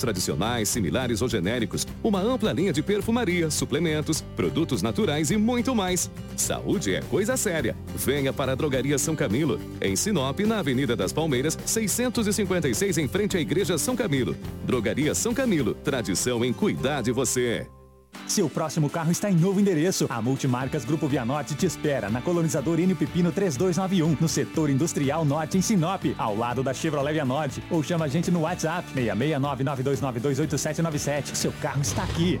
tradicionais, similares ou genéricos, uma ampla linha de perfumaria, suplementos, produtos naturais e muito mais. Saúde é coisa séria. Venha para a Drogaria São Camilo, em Sinop, na Avenida das Palmeiras, 656 em frente à Igreja São Camilo. Drogaria São Camilo, tradição em cuidar de você. Seu próximo carro está em novo endereço. A Multimarcas Grupo Via Norte te espera na colonizador Enio Pepino 3291, no setor industrial norte em Sinop, ao lado da Chevrolet Via Norte. Ou chama a gente no WhatsApp 66992928797. Seu carro está aqui.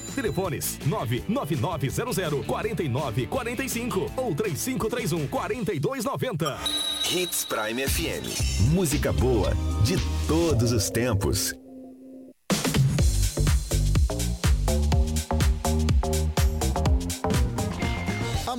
Telefones 99900 4945 ou 3531 4290. Hits Prime FM. Música boa de todos os tempos.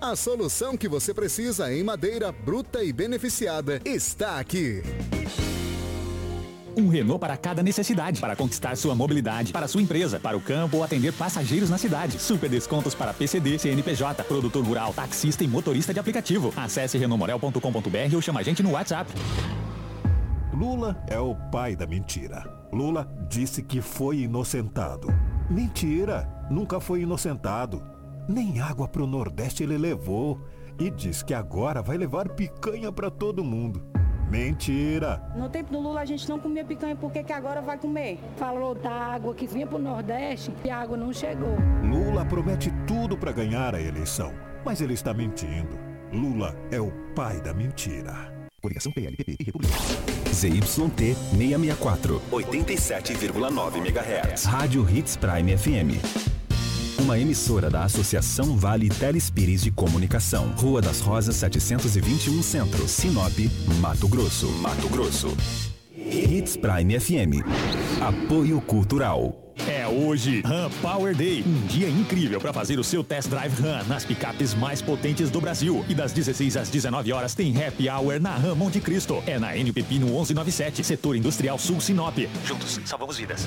A solução que você precisa em madeira bruta e beneficiada está aqui. Um Renault para cada necessidade, para conquistar sua mobilidade, para sua empresa, para o campo ou atender passageiros na cidade. Super descontos para PCD, CNPJ, produtor rural, taxista e motorista de aplicativo. Acesse renaultmorel.com.br ou chama a gente no WhatsApp. Lula é o pai da mentira. Lula disse que foi inocentado. Mentira! Nunca foi inocentado. Nem água pro Nordeste ele levou. E diz que agora vai levar picanha para todo mundo. Mentira! No tempo do Lula a gente não comia picanha, por que, que agora vai comer? Falou da água que vinha pro Nordeste e a água não chegou. Lula promete tudo para ganhar a eleição, mas ele está mentindo. Lula é o pai da mentira. Coligação PLPP e República. ZYT 664, 87,9 MHz. Rádio Hits Prime FM. Uma emissora da Associação Vale Telespires de Comunicação. Rua das Rosas 721 Centro, Sinop, Mato Grosso. Mato Grosso. Hits Prime FM. Apoio Cultural. É hoje, Ram Power Day. Um dia incrível para fazer o seu test drive Ram nas picapes mais potentes do Brasil. E das 16 às 19 horas tem Happy Hour na Ram Monte Cristo. É na N Pepino 1197, Setor Industrial Sul Sinop. Juntos, salvamos vidas.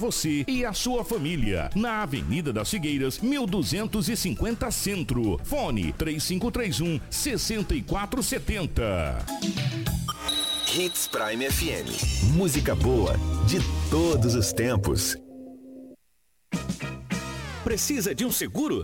você e a sua família. Na Avenida das Figueiras, 1250 Centro. Fone 3531 6470. Hits Prime FM. Música boa de todos os tempos. Precisa de um seguro?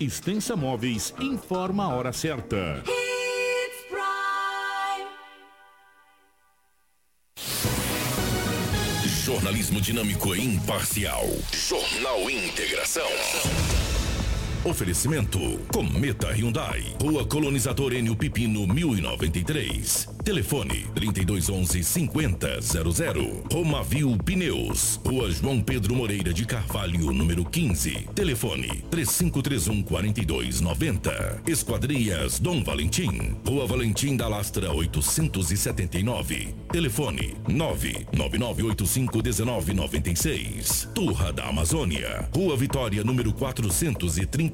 Extensa Móveis informa a hora certa. Jornalismo dinâmico e imparcial. Jornal Integração. Oferecimento: Cometa Hyundai, Rua Colonizador Enio Pipino 1093. Telefone: 3211 5000. Romavil Pneus, Rua João Pedro Moreira de Carvalho, número 15. Telefone: 3531 4290. Esquadrias Dom Valentim, Rua Valentim da Lastra 879. Telefone: 99985 1996. Turra da Amazônia, Rua Vitória, número 430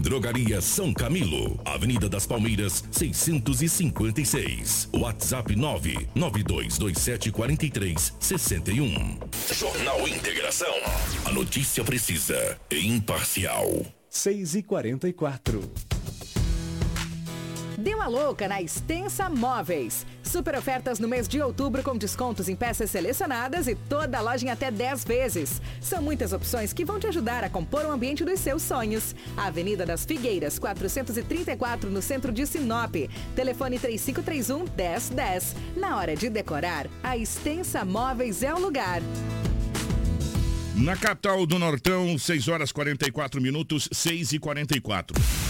Drogaria São Camilo, Avenida das Palmeiras, 656. WhatsApp 992274361. Jornal Integração. A notícia precisa e imparcial. 6 e 44 Dê uma louca na Extensa Móveis. Super ofertas no mês de outubro com descontos em peças selecionadas e toda a loja em até 10 vezes. São muitas opções que vão te ajudar a compor o ambiente dos seus sonhos. Avenida das Figueiras, 434, no centro de Sinop. Telefone 3531 1010. Na hora de decorar, a Extensa Móveis é o lugar. Na capital do Nortão, 6 horas 44 minutos, 6 e 44.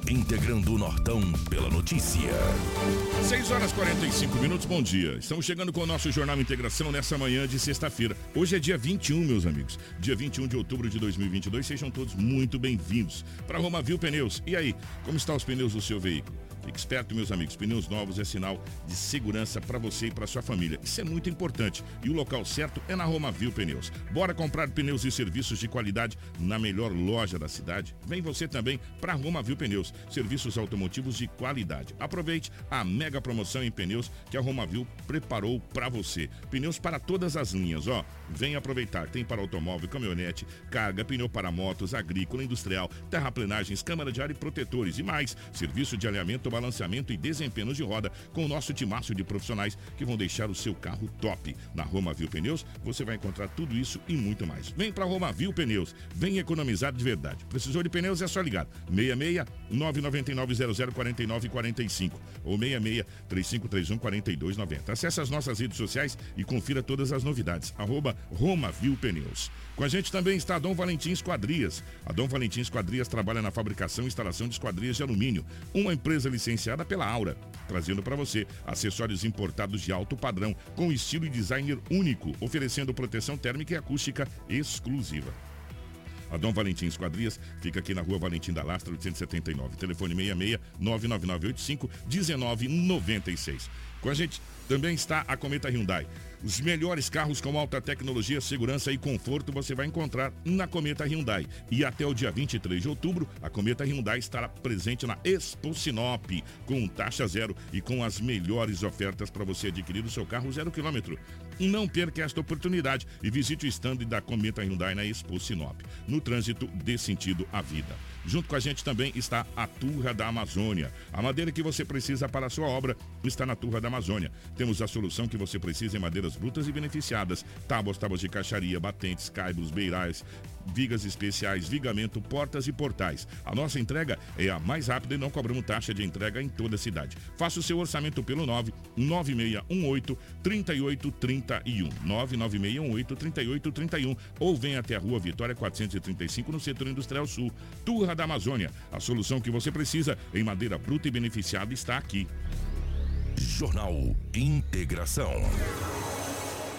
Integrando o Nortão pela notícia. 6 horas 45 minutos, bom dia. Estamos chegando com o nosso Jornal Integração nessa manhã de sexta-feira. Hoje é dia 21, meus amigos. Dia 21 de outubro de 2022. Sejam todos muito bem-vindos para Romavil Pneus. E aí, como estão os pneus do seu veículo? Fique esperto, meus amigos. Pneus novos é sinal de segurança para você e para sua família. Isso é muito importante. E o local certo é na Romavil Pneus. Bora comprar pneus e serviços de qualidade na melhor loja da cidade? Vem você também para Romavil Pneus. Serviços automotivos de qualidade. Aproveite a mega promoção em pneus que a Romavil preparou para você. Pneus para todas as linhas, ó. Vem aproveitar. Tem para automóvel, caminhonete, carga, pneu para motos, agrícola, industrial, terraplenagens, câmara de ar e protetores e mais. Serviço de alinhamento, balanceamento e desempenho de roda com o nosso timaço de profissionais que vão deixar o seu carro top. Na Roma Viu Pneus, você vai encontrar tudo isso e muito mais. Vem para Roma Viu Pneus. Vem economizar de verdade. Precisou de pneus? É só ligar. 66 999 00 49 45 ou 66 3531 4290. Acesse as nossas redes sociais e confira todas as novidades. Arroba Roma Viu Pneus. Com a gente também está Dom Valentim Esquadrias. A Dom Valentim Esquadrias trabalha na fabricação e instalação de esquadrias de alumínio, uma empresa licenciada pela Aura, trazendo para você acessórios importados de alto padrão, com estilo e designer único, oferecendo proteção térmica e acústica exclusiva. A Dom Valentim Esquadrias fica aqui na rua Valentim da Lastra, 879. Telefone 66 99985 1996. Com a gente também está a Cometa Hyundai. Os melhores carros com alta tecnologia, segurança e conforto você vai encontrar na Cometa Hyundai. E até o dia 23 de outubro, a Cometa Hyundai estará presente na Expo Sinop, com taxa zero e com as melhores ofertas para você adquirir o seu carro zero quilômetro. Não perca esta oportunidade e visite o stand da Cometa Hyundai na Expo Sinop. No trânsito, dê sentido à vida. Junto com a gente também está a Turra da Amazônia. A madeira que você precisa para a sua obra está na Turra da Amazônia. Temos a solução que você precisa em madeiras brutas e beneficiadas. Tábuas, tábuas de caixaria, batentes, caibros, beirais, vigas especiais, vigamento, portas e portais. A nossa entrega é a mais rápida e não cobramos taxa de entrega em toda a cidade. Faça o seu orçamento pelo 99618 3831. 99618 3831 ou venha até a Rua Vitória 435 no setor industrial sul. Turra da Amazônia. A solução que você precisa em madeira bruta e beneficiada está aqui. Jornal Integração.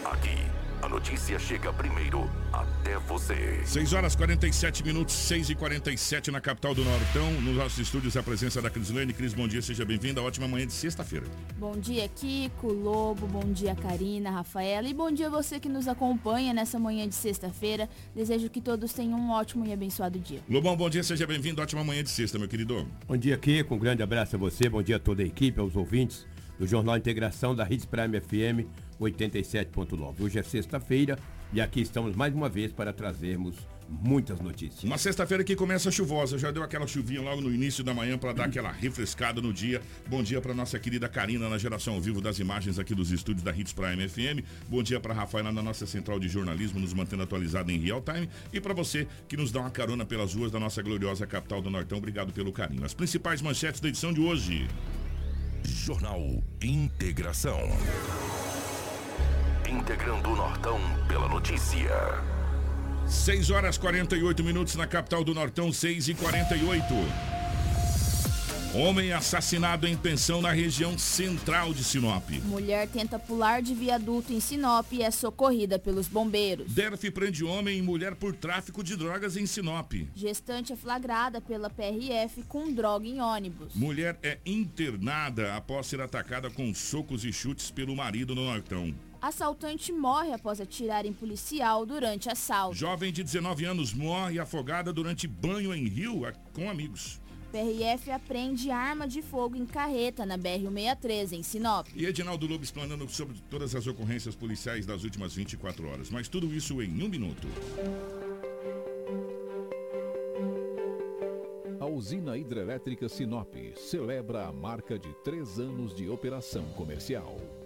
Aqui, a notícia chega primeiro até você. 6 horas 47 minutos, 6 e 47 na capital do Nortão. Nos nossos estúdios, a presença da Crislane. Cris, bom dia, seja bem-vinda. Ótima manhã de sexta-feira. Bom dia, Kiko, Lobo, bom dia, Karina, Rafaela. E bom dia você que nos acompanha nessa manhã de sexta-feira. Desejo que todos tenham um ótimo e abençoado dia. Lobão, bom dia, seja bem-vindo. Ótima manhã de sexta, meu querido. Bom dia, Kiko. Um grande abraço a você. Bom dia a toda a equipe, aos ouvintes do Jornal Integração da Hits Prime FM 87.9. Hoje é sexta-feira e aqui estamos mais uma vez para trazermos muitas notícias. Uma sexta-feira que começa chuvosa, já deu aquela chuvinha logo no início da manhã para dar aquela refrescada no dia. Bom dia para nossa querida Karina na geração ao vivo das imagens aqui dos estúdios da Hits Prime FM. Bom dia para Rafaela na nossa central de jornalismo, nos mantendo atualizado em real time. E para você que nos dá uma carona pelas ruas da nossa gloriosa capital do Nortão, obrigado pelo carinho. As principais manchetes da edição de hoje. Jornal Integração. Integrando o Nortão pela notícia. 6 horas 48 minutos na capital do Nortão, 6 e 48. Homem assassinado em pensão na região central de Sinop. Mulher tenta pular de viaduto em Sinop e é socorrida pelos bombeiros. DERF prende homem e mulher por tráfico de drogas em Sinop. Gestante é flagrada pela PRF com droga em ônibus. Mulher é internada após ser atacada com socos e chutes pelo marido no Nortão. Assaltante morre após atirar em policial durante assalto. Jovem de 19 anos morre afogada durante banho em rio com amigos. PRF apreende arma de fogo em carreta na BR-163, em Sinop. E Edinaldo Lobo explanando sobre todas as ocorrências policiais das últimas 24 horas. Mas tudo isso em um minuto. A usina hidrelétrica Sinop celebra a marca de três anos de operação comercial.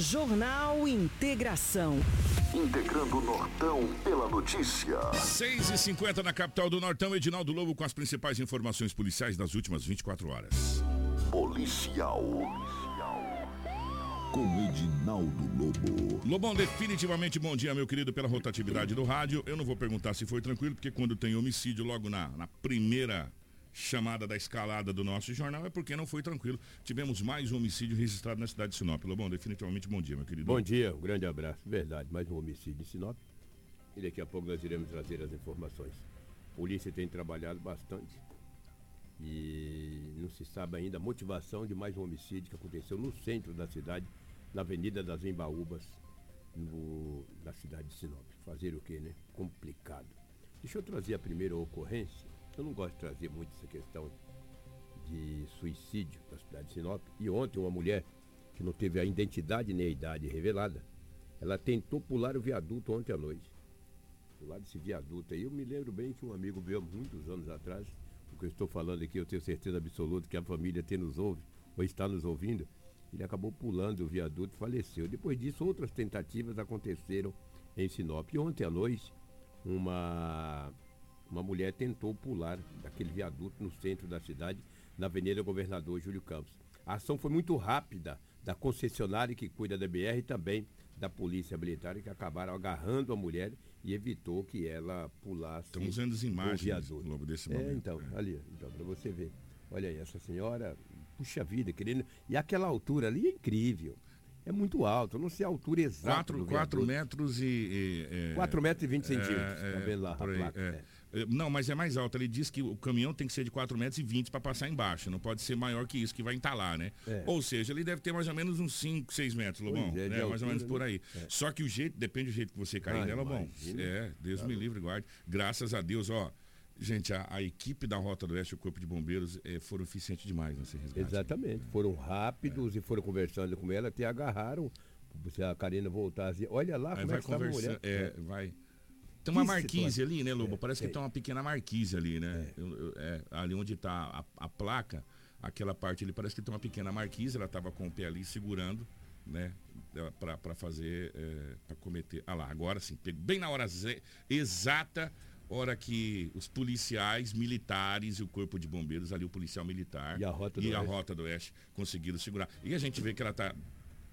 Jornal Integração. Integrando o Nortão pela notícia. 6 e 50 na capital do Nortão, Edinaldo Lobo com as principais informações policiais das últimas 24 horas. Policial. Com Edinaldo Lobo. Lobão, definitivamente bom dia, meu querido, pela rotatividade do rádio. Eu não vou perguntar se foi tranquilo, porque quando tem homicídio logo na, na primeira chamada da escalada do nosso jornal é porque não foi tranquilo. Tivemos mais um homicídio registrado na cidade de Sinop. Lobão, definitivamente bom dia, meu querido. Bom dia, um grande abraço. Verdade, mais um homicídio em Sinop. E daqui a pouco nós iremos trazer as informações. A polícia tem trabalhado bastante e não se sabe ainda a motivação de mais um homicídio que aconteceu no centro da cidade, na Avenida das Embaúbas, na cidade de Sinop. Fazer o quê, né? Complicado. Deixa eu trazer a primeira ocorrência eu não gosto de trazer muito essa questão de suicídio na cidade de Sinop. E ontem uma mulher que não teve a identidade nem a idade revelada, ela tentou pular o viaduto ontem à noite. Pular desse viaduto aí, eu me lembro bem que um amigo meu, muitos anos atrás, o que eu estou falando aqui, eu tenho certeza absoluta que a família tem nos ouve, ou está nos ouvindo, ele acabou pulando o viaduto e faleceu. Depois disso, outras tentativas aconteceram em Sinop. E ontem à noite, uma uma mulher tentou pular daquele viaduto no centro da cidade, na Avenida Governador Júlio Campos. A ação foi muito rápida da concessionária que cuida da BR e também da polícia militar que acabaram agarrando a mulher e evitou que ela pulasse. Estamos vendo as imagens logo desse é, momento. É, então, é. ali, então, para você ver. Olha aí, essa senhora, puxa vida, querendo. E aquela altura ali é incrível. É muito alto, eu não sei a altura exata. 4, metros e. e 4 metros e 20 centímetros. É, tá vendo lá? aí, placa, é. É. É, Não, mas é mais alto. Ele diz que o caminhão tem que ser de 4 metros e 20 para passar embaixo. Não pode ser maior que isso, que vai entalar, né? É. Ou seja, ele deve ter mais ou menos uns 5, 6 metros, Lobão. É, né? mais ou menos por né? aí. É. Só que o jeito, depende do jeito que você cair Ah, nela, Lobão. É, Deus me livre e guarde. Graças a Deus, ó. Gente, a, a equipe da Rota do Oeste, o Corpo de Bombeiros, eh, foram eficientes demais nesse resgate. Exatamente. Foram rápidos e foram conversando com ela, até agarraram. Se a Karina voltasse, olha lá Aí como é que estava a conversando. mulher. É, vai. Tem uma marquise situação. ali, né, Lobo? É, Parece que tem. tem uma pequena marquise ali, né? Eu- é, ali onde está a, a placa, aquela parte ali, parece que tem uma pequena marquise, ela estava com o pé ali segurando, né? Para fazer, é, para cometer. Ah lá, agora sim, bem na hora exata, hora que os policiais militares e o corpo de bombeiros, ali o policial militar E a Rota do e a Oeste. Rota do Oeste conseguiram segurar. E a gente vê que ela está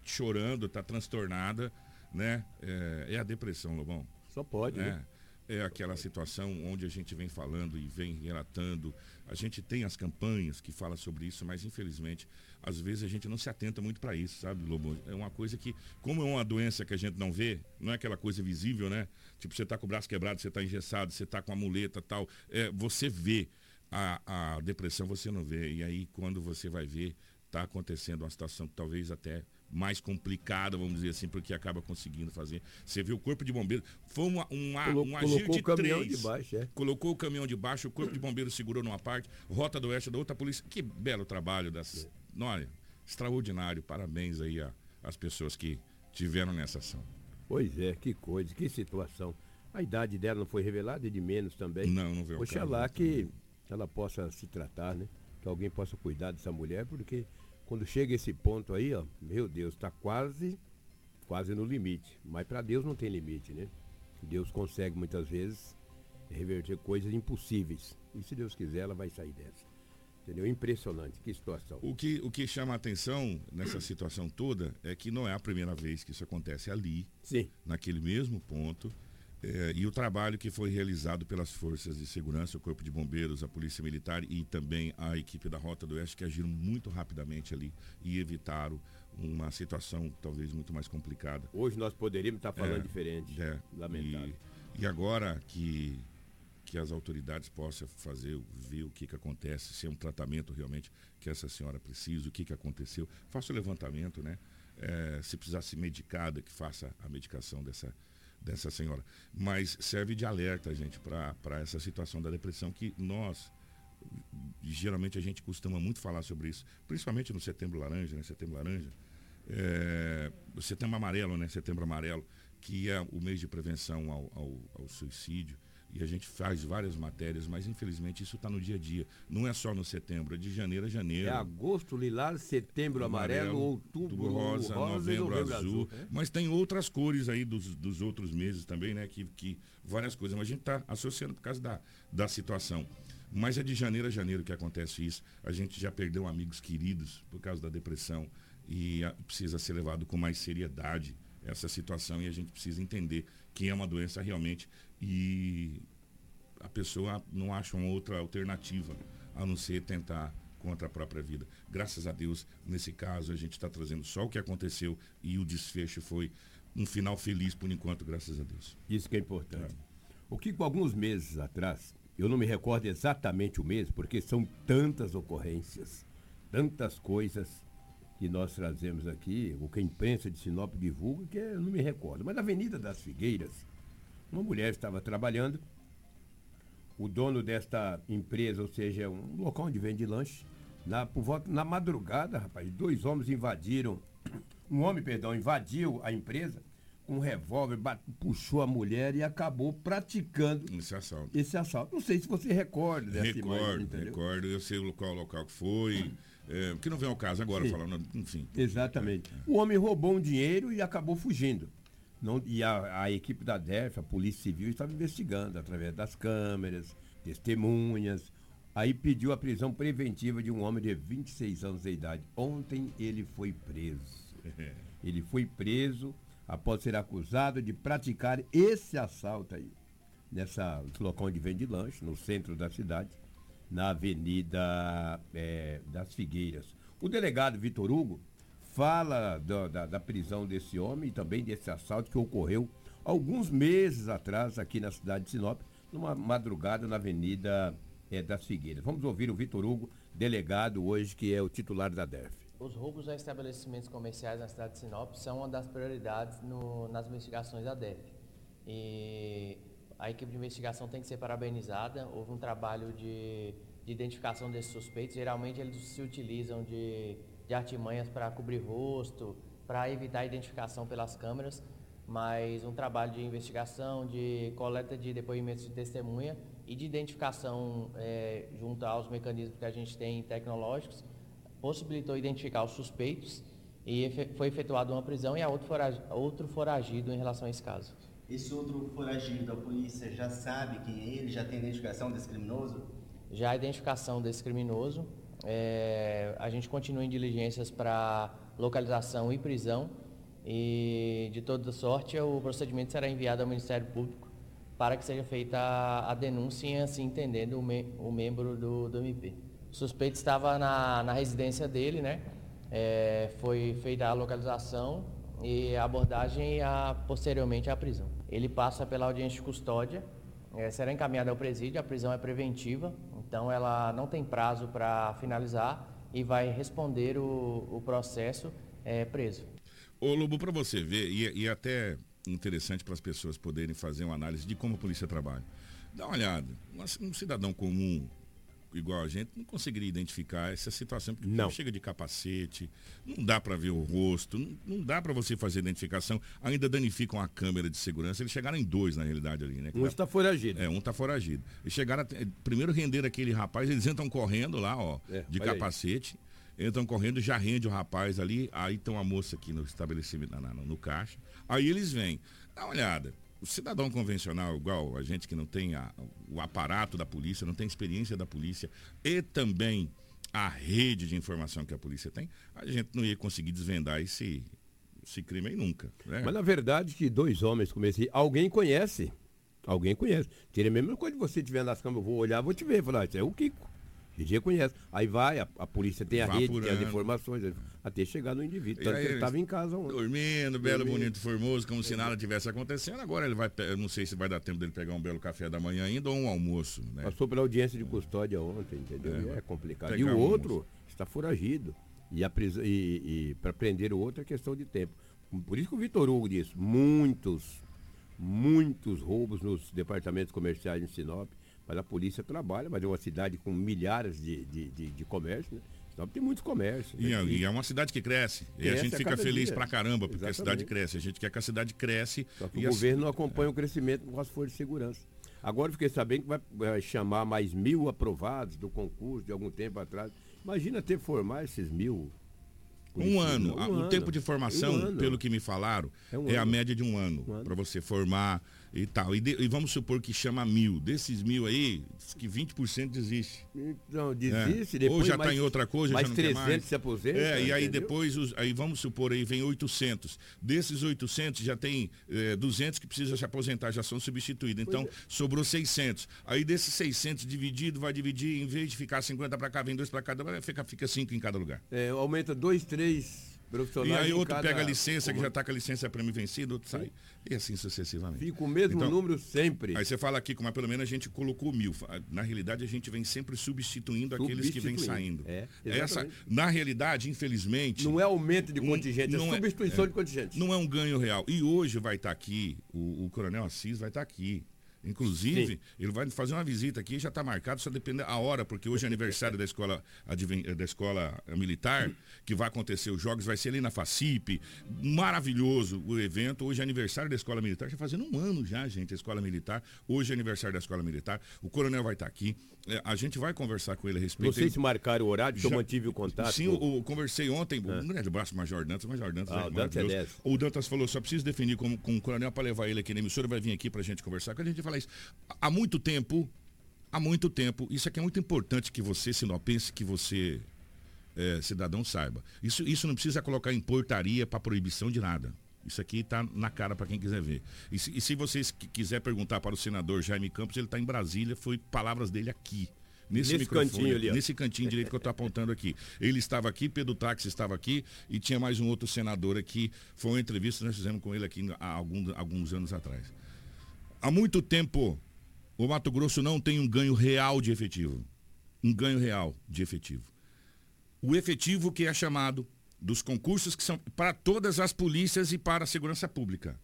chorando, está transtornada, né? É, é a depressão, Lobão. Só pode, é, né? É aquela situação onde a gente vem falando e vem relatando. A gente tem as campanhas que falam sobre isso, mas infelizmente, às vezes a gente não se atenta muito para isso, sabe, Lobo? É uma coisa que, como é uma doença que a gente não vê, não é aquela coisa visível, né? Tipo, você tá com o braço quebrado, você tá engessado, você tá com a muleta tal. É, você vê a, a depressão, você não vê. E aí, quando você vai ver, tá acontecendo uma situação que talvez até mais complicada, vamos dizer assim, porque acaba conseguindo fazer. Você vê o corpo de bombeiro, foi uma, uma, Colo- um agir colocou de o caminhão três. de baixo, é. Colocou o caminhão de baixo, o corpo de bombeiro segurou numa parte, rota do oeste da outra polícia. Que belo trabalho das. Olha, extraordinário. Parabéns aí a- às pessoas que tiveram nessa ação. Pois é, que coisa, que situação. A idade dela não foi revelada e de menos também. Não, não veio Oxalá que ela possa se tratar, né? Que alguém possa cuidar dessa mulher, porque quando chega esse ponto aí, ó, meu Deus, está quase, quase no limite. Mas para Deus não tem limite, né? Deus consegue muitas vezes reverter coisas impossíveis. E se Deus quiser, ela vai sair dessa. Entendeu? Impressionante, que situação. O que, o que chama a atenção nessa situação toda é que não é a primeira vez que isso acontece ali, Sim. naquele mesmo ponto. É, e o trabalho que foi realizado pelas forças de segurança, o Corpo de Bombeiros, a Polícia Militar e também a equipe da Rota do Oeste, que agiram muito rapidamente ali e evitaram uma situação talvez muito mais complicada. Hoje nós poderíamos estar falando É, diferente. é. Lamentável. E, e agora que, que as autoridades possam fazer, ver o que, que acontece, se é um tratamento realmente que essa senhora precisa, o que, que aconteceu, faça o levantamento, né? É, se precisar se medicada, que faça a medicação dessa, dessa senhora. Mas serve de alerta, gente, para essa situação da depressão que nós geralmente a gente costuma muito falar sobre isso, principalmente no setembro laranja, né? Setembro laranja. É, setembro amarelo, né? Setembro amarelo, que é o mês de prevenção ao, ao, ao suicídio. E a gente faz várias matérias, mas infelizmente isso está no dia a dia. Não é só no setembro, é de janeiro a janeiro. É agosto lilás, setembro amarelo, outubro rosa, rosa novembro, novembro azul. É. Mas tem outras cores aí dos, dos outros meses também, né? Que, que várias coisas. Mas a gente está associando por causa da, da situação. Mas é de janeiro a janeiro que acontece isso. A gente já perdeu amigos queridos por causa da depressão e a- precisa ser levado com mais seriedade essa situação e a gente precisa entender que é uma doença realmente e a pessoa não acha uma outra alternativa a não ser tentar contra a própria vida. Graças a Deus, nesse caso, a gente está trazendo só o que aconteceu e o desfecho foi um final feliz por enquanto, graças a Deus. Isso que é importante. O que com alguns meses atrás, eu não me recordo exatamente o mês, porque são tantas ocorrências, tantas coisas que nós trazemos aqui, o que a imprensa de Sinop divulga, que eu não me recordo. Mas na Avenida das Figueiras, uma mulher estava trabalhando, o dono desta empresa, ou seja, um local onde vende lanche, na, por volta, na madrugada, rapaz, dois homens invadiram, um homem, perdão, invadiu a empresa com um revólver, bat- puxou a mulher e acabou praticando esse assalto. Esse assalto. Não sei se você recorda dessa Recordo, imagem, entendeu? recordo, eu sei o local, o local que foi, é, que não vem ao caso agora Sim. falando, enfim. Exatamente. O homem roubou um dinheiro e acabou fugindo. Não, e a, a equipe da DEF, a Polícia Civil, estava investigando através das câmeras, testemunhas. Aí pediu a prisão preventiva de um homem de 26 anos de idade. Ontem ele foi preso. Ele foi preso após ser acusado de praticar esse assalto aí, nessa local onde vende lanche, no centro da cidade. na Avenida é, das Figueiras. O delegado Vitor Hugo fala da, da, da, prisão desse homem e também desse assalto que ocorreu alguns meses atrás aqui na cidade de Sinop, numa madrugada na Avenida é, das Figueiras. Vamos ouvir o Vitor Hugo, delegado hoje, que é o titular da DEF. Os roubos a estabelecimentos comerciais na cidade de Sinop são uma das prioridades no, nas investigações da DEF. E a equipe de investigação tem que ser parabenizada. Houve um trabalho de, de identificação desses suspeitos. Geralmente eles se utilizam de, de artimanhas para cobrir rosto, para evitar a identificação pelas câmeras, mas um trabalho de investigação, de coleta de depoimentos de testemunha e de identificação é, junto aos mecanismos que a gente tem tecnológicos possibilitou identificar os suspeitos e foi efetuada uma prisão e a outro foragido, outro foragido em relação a esse caso. Esse outro foragido, a polícia já sabe quem é ele? Já tem identificação desse criminoso? Já a identificação desse criminoso. É, a gente continua em diligências para localização e prisão. E, de toda sorte, o procedimento será enviado ao Ministério Público para que seja feita a, denúncia assim entendendo, o, me, o membro do, do MP. O suspeito estava na, na residência dele, né? É, foi feita a localização e a abordagem e a, posteriormente a prisão. Ele passa pela audiência de custódia, é, será encaminhado ao presídio, a prisão é preventiva, então ela não tem prazo para finalizar e vai responder o, o processo é, preso. Ô Lobo, para você ver, e, e até interessante para as pessoas poderem fazer uma análise de como a polícia trabalha. Dá uma olhada, um cidadão comum igual a gente, não conseguiria identificar essa situação, porque não chega de capacete, não dá para ver o rosto, não, não dá para você fazer identificação, ainda danificam a câmera de segurança. Eles chegaram em dois, na realidade, ali, né? Um está foragido. É, um está foragido. E chegaram, a, primeiro render aquele rapaz, eles entram correndo lá, ó, é, de capacete. Aí. Entram correndo, já rende o rapaz ali, aí tem uma moça aqui no estabelecimento, no, no caixa. Aí eles vêm. Dá uma olhada o cidadão convencional, igual a gente que não tem a, o aparato da polícia, não tem experiência da polícia e também a rede de informação que a polícia tem, a gente não ia conseguir desvendar esse, esse crime aí nunca. Né? Mas na verdade que dois homens comecei, alguém conhece. Alguém conhece. Teria a mesma coisa de você estiver nas câmeras, eu vou olhar, vou te ver. Falar, isso é o Kiko. Dia conhece. Aí vai, a, a polícia tem a rede, tem as informações, até chegar no indivíduo. Tanto que ele estava em casa ontem. Dormindo, belo, dormindo. bonito, formoso, como se nada tivesse acontecendo. Agora ele vai, eu não sei se vai dar tempo dele pegar um belo café da manhã ainda ou um almoço. Né? Passou pela audiência de custódia ontem, entendeu? É, é complicado. E o outro almoço. está foragido. E, e, e para prender o outro é questão de tempo. Por isso que o Vitor Hugo disse, muitos, muitos roubos nos departamentos comerciais em Sinop mas a polícia trabalha, mas é uma cidade com milhares de, de, de, de comércio, né? Então tem muitos comércios. E, né? e, é uma cidade que cresce. cresce e a gente a fica feliz dia. pra caramba, porque Exatamente. a cidade cresce. A gente quer que a cidade cresce. Só que o governo não acompanha é. o crescimento com as forças de segurança. Agora fiquei sabendo que vai, vai, chamar mais mil aprovados do concurso de algum tempo atrás. Imagina ter formar esses mil. Um ano. Um o ano. tempo de formação, um pelo que me falaram, é, um é a média de um ano. ano. Para você formar e tal. E, de, e, vamos supor que chama mil. Desses mil aí, que 20% desiste. Não, desiste, é. depois. Ou já está em outra coisa, mais já não 300 mais. se aposenta. É, e aí entendeu? depois, os, aí vamos supor aí, vem 800. Desses 800 já tem é, 200 que precisam se aposentar, já são substituídos. Então, é. sobrou 600. Aí desses 600 dividido, vai dividir, em vez de ficar 50 para cá, vem dois para cada, fica, fica 5 em cada lugar. É, aumenta 2, 3 e aí outro cada... pega a licença, que já está com a licença para mim vencida, outro sai. E assim sucessivamente. Fica o mesmo então, número sempre. Aí você fala aqui, mas pelo menos a gente colocou mil. Na realidade, a gente vem sempre substituindo, substituindo. aqueles que vêm saindo. É, Essa, na realidade, infelizmente. Não é aumento de contingente, é um, é substituição é, de contingente. Não é um ganho real. E hoje vai estar tá aqui, o, o Coronel Assis vai estar tá aqui. Inclusive, Sim. ele vai fazer uma visita aqui, já está marcado, só depende a hora, porque hoje é aniversário da escola, da escola militar, que vai acontecer os jogos, vai ser ali na FACIP. Maravilhoso o evento. Hoje é aniversário da escola militar, já fazendo um ano já, gente, a escola militar. Hoje é aniversário da escola militar. O coronel vai estar tá aqui. É, a gente vai conversar com ele a respeito. Vocês se marcaram o horário, já, eu mantive o contato. Sim, eu, eu conversei ontem, ah. um grande abraço, Major Dantas, Major Dantas ah, é o Dantas é O Dantas falou, só preciso definir com, com o coronel para levar ele aqui na emissora, vai vir aqui para a gente conversar. Quando a gente falar isso, há muito tempo, há muito tempo, isso aqui é muito importante que você, se não pense que você, é, cidadão, saiba. Isso, isso não precisa colocar em portaria para proibição de nada. Isso aqui está na cara para quem quiser ver. E se, e se vocês quiser perguntar para o senador Jaime Campos, ele está em Brasília, foi palavras dele aqui. Nesse, Nesse microfone, cantinho ali, ó. Nesse cantinho direito que eu estou apontando aqui. Ele estava aqui, Pedro Táxi estava aqui e tinha mais um outro senador aqui. Foi uma entrevista que nós fizemos com ele aqui há alguns anos atrás. Há muito tempo, o Mato Grosso não tem um ganho real de efetivo. Um ganho real de efetivo. O efetivo que é chamado dos concursos que são para todas as polícias e para a segurança pública.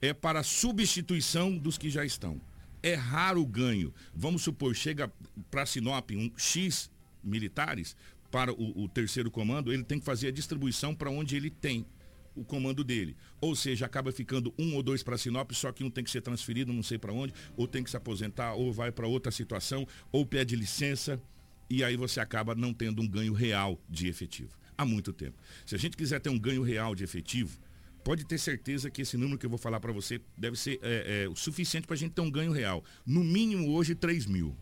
É para substituição dos que já estão. É raro o ganho. Vamos supor, chega para Sinop um X militares para o, o terceiro comando, ele tem que fazer a distribuição para onde ele tem o comando dele. Ou seja, acaba ficando um ou dois para Sinop, só que um tem que ser transferido, não sei para onde, ou tem que se aposentar, ou vai para outra situação, ou pede licença, e aí você acaba não tendo um ganho real de efetivo. Há muito tempo. Se a gente quiser ter um ganho real de efetivo, pode ter certeza que esse número que eu vou falar para você deve ser é, é, o suficiente para a gente ter um ganho real. No mínimo hoje 3 mil.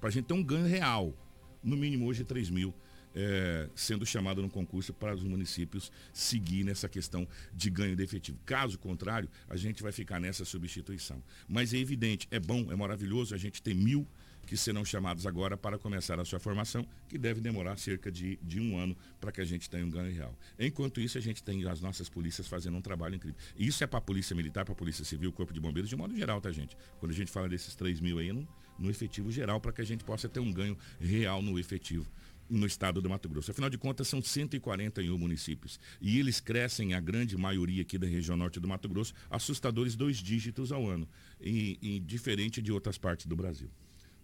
Para a gente ter um ganho real. No mínimo hoje 3 mil. É, sendo chamado no concurso para os municípios seguir nessa questão de ganho de efetivo. Caso contrário, a gente vai ficar nessa substituição. Mas é evidente, é bom, é maravilhoso a gente ter mil que serão chamados agora para começar a sua formação, que deve demorar cerca de, de um ano para que a gente tenha um ganho real. Enquanto isso, a gente tem as nossas polícias fazendo um trabalho incrível. E isso é para a Polícia Militar, para a Polícia Civil, Corpo de Bombeiros, de modo geral, tá, gente? Quando a gente fala desses 3 mil aí, no, no efetivo geral, para que a gente possa ter um ganho real no efetivo no estado do Mato Grosso. Afinal de contas, são 141 municípios. E eles crescem, a grande maioria aqui da região norte do Mato Grosso, assustadores dois dígitos ao ano, e, e diferente de outras partes do Brasil.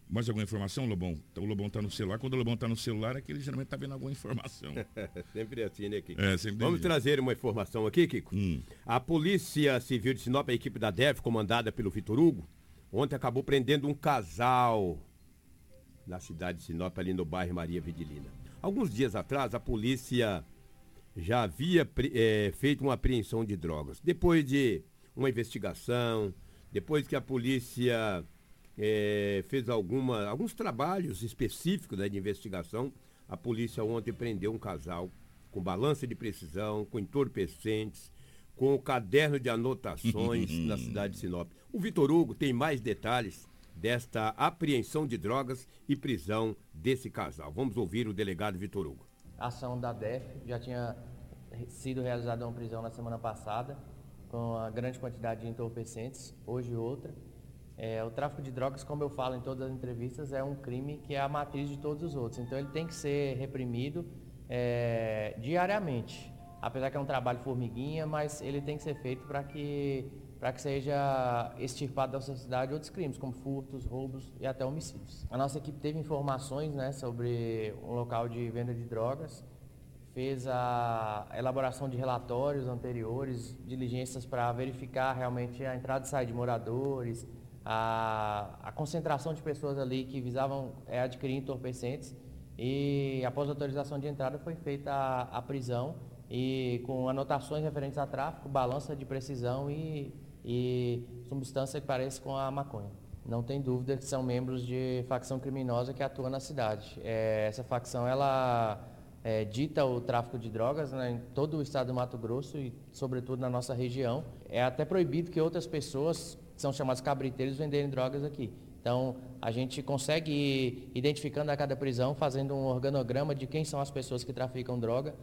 Mais alguma informação, Lobão? Então, o Lobão está no celular. Quando o Lobão está no celular, é que ele geralmente está vendo alguma informação. sempre assim, né, Kiko? É, sempre Vamos trazer uma informação aqui, Kiko. Hum. A Polícia Civil de Sinop, a equipe da DEF, comandada pelo Vitor Hugo, ontem acabou prendendo um casal na cidade de Sinop, ali no bairro Maria Vidilina. Alguns dias atrás, a polícia já havia eh, feito uma apreensão de drogas. Depois de uma investigação, depois que a polícia eh, fez alguma, alguns trabalhos específicos né, de investigação, a polícia ontem prendeu um casal com balança de precisão, com entorpecentes, com o caderno de anotações na cidade de Sinop. O Vitor Hugo tem mais detalhes desta apreensão de drogas e prisão desse casal. Vamos ouvir o delegado Vitor Hugo. A ação da DEF já tinha sido realizada uma prisão na semana passada, com uma grande quantidade de entorpecentes, hoje outra. É, o tráfico de drogas, como eu falo em todas as entrevistas, é um crime que é a matriz de todos os outros. Então ele tem que ser reprimido é, diariamente. Apesar que é um trabalho formiguinha, mas ele tem que ser feito para que, que seja extirpado da sociedade outros crimes, como furtos, roubos e até homicídios. A nossa equipe teve informações né, sobre um local de venda de drogas, fez a elaboração de relatórios anteriores, diligências para verificar realmente a entrada e saída de moradores, a, a concentração de pessoas ali que visavam é, adquirir entorpecentes e após autorização de entrada foi feita a, a prisão e com anotações referentes a tráfico, balança de precisão e, e substância que parece com a maconha. Não tem dúvida que são membros de facção criminosa que atua na cidade. É, essa facção ela é, dita o tráfico de drogas né, em todo o estado do Mato Grosso e, sobretudo, na nossa região. É até proibido que outras pessoas, são chamados cabriteiros, venderem drogas aqui. Então, a gente consegue ir identificando a cada prisão, fazendo um organograma de quem são as pessoas que traficam droga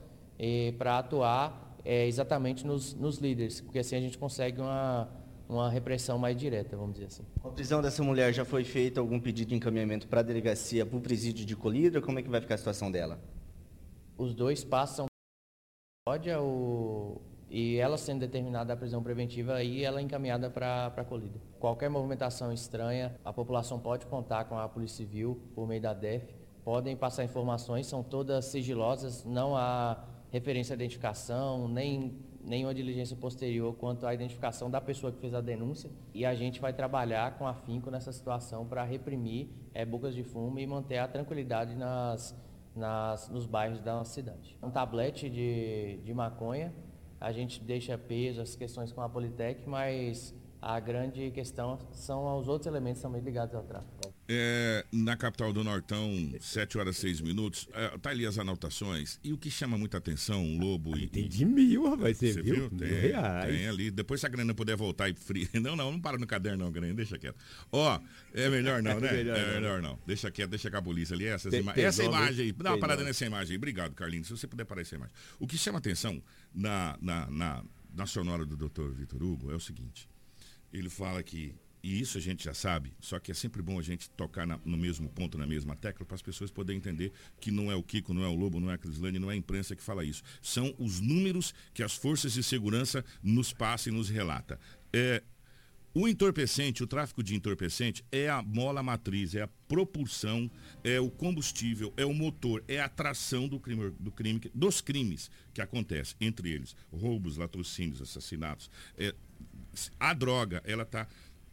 para atuar é, exatamente nos, nos líderes, porque assim a gente consegue uma, uma repressão mais direta, vamos dizer assim. Com a prisão dessa mulher, já foi feito algum pedido de encaminhamento para a delegacia, para o presídio de Colíder? Como é que vai ficar a situação dela? Os dois passam custódia o... e ela sendo determinada a prisão preventiva, aí ela é encaminhada para a colida. Qualquer movimentação estranha, a população pode contar com a Polícia Civil por meio da DEF, podem passar informações, são todas sigilosas, não há referência à identificação, nem nenhuma diligência posterior quanto à identificação da pessoa que fez a denúncia e a gente vai trabalhar com afinco nessa situação para reprimir é, bocas de fumo e manter a tranquilidade nas, nas, nos bairros da nossa cidade. Um tablete de, de maconha, a gente deixa peso as questões com a Politec, mas a grande questão são os outros elementos também ligados ao tráfico. É, na capital do Nortão, 7 horas 6 minutos. É, tá ali as anotações. E o que chama muita atenção, Lobo e. Tem de mil, rapaz, você, viu? viu? Mil Tem, reais. tem ali. Depois se a grana puder voltar e frio. Não, não, não para no caderno não, grana, deixa quieto. Ó, é melhor não, né? É melhor é não. melhor não. Deixa quieto, deixa com a polícia ali. Essas Tem- ima- tem essa nome? imagem aí. Dá uma parada nome. nessa imagem aí. Obrigado, Carlinhos. Se você puder parar essa imagem. O que chama atenção na, na, na, na sonora do Dr. Vitor Hugo é o seguinte. Ele fala que, e isso a gente já sabe, só que é sempre bom a gente tocar na- no mesmo ponto, na mesma tecla, para as pessoas poderem entender que não é o Kiko, não é o Lobo, não é a Crislane, não é a imprensa que fala isso. São os números que as forças de segurança nos passam e nos relata. É, o entorpecente, o tráfico de entorpecente é a mola matriz, é a propulsão, é o combustível, é o motor, é a atração do crime, do crime dos crimes que acontecem, entre eles roubos, latrocínios, assassinatos. É, a droga, ela está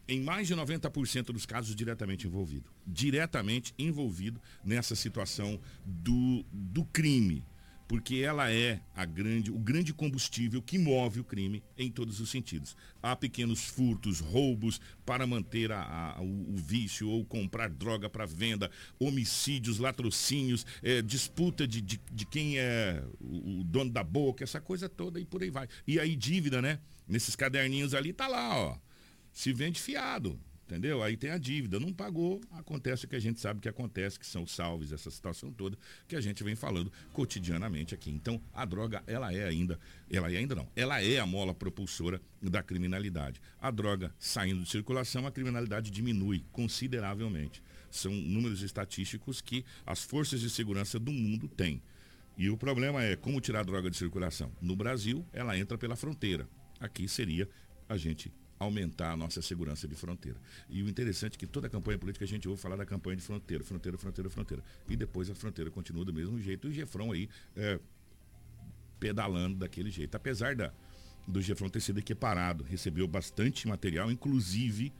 em mais de 90% dos casos diretamente envolvido. Diretamente envolvido nessa situação do, do crime. Porque ela é a grande, o grande combustível que move o crime em todos os sentidos. Há pequenos furtos, roubos para manter a- a- o, o vício ou comprar droga para venda, homicídios, latrocínios, eh, disputa de, de, de quem é o, o dono da boca, essa coisa toda e por aí vai. E aí dívida, né? Nesses caderninhos ali tá lá, ó. Se vende fiado, entendeu? Aí tem a dívida, não pagou, acontece o que a gente sabe que acontece, que são salves, essa situação toda que a gente vem falando cotidianamente aqui. Então, a droga, ela é ainda, ela é ainda não, ela é a mola propulsora da criminalidade. A droga saindo de circulação, a criminalidade diminui consideravelmente. São números estatísticos que as forças de segurança do mundo têm. E o problema é como tirar a droga de circulação. No Brasil, ela entra pela fronteira. Aqui seria a gente aumentar a nossa segurança de fronteira. E o interessante é que toda a campanha política a gente ouve falar da campanha de fronteira, fronteira, fronteira, fronteira. E depois a fronteira continua do mesmo jeito. E o Gefrão aí é, pedalando daquele jeito. Apesar da, do Gefrão ter sido equiparado, recebeu bastante material, inclusive.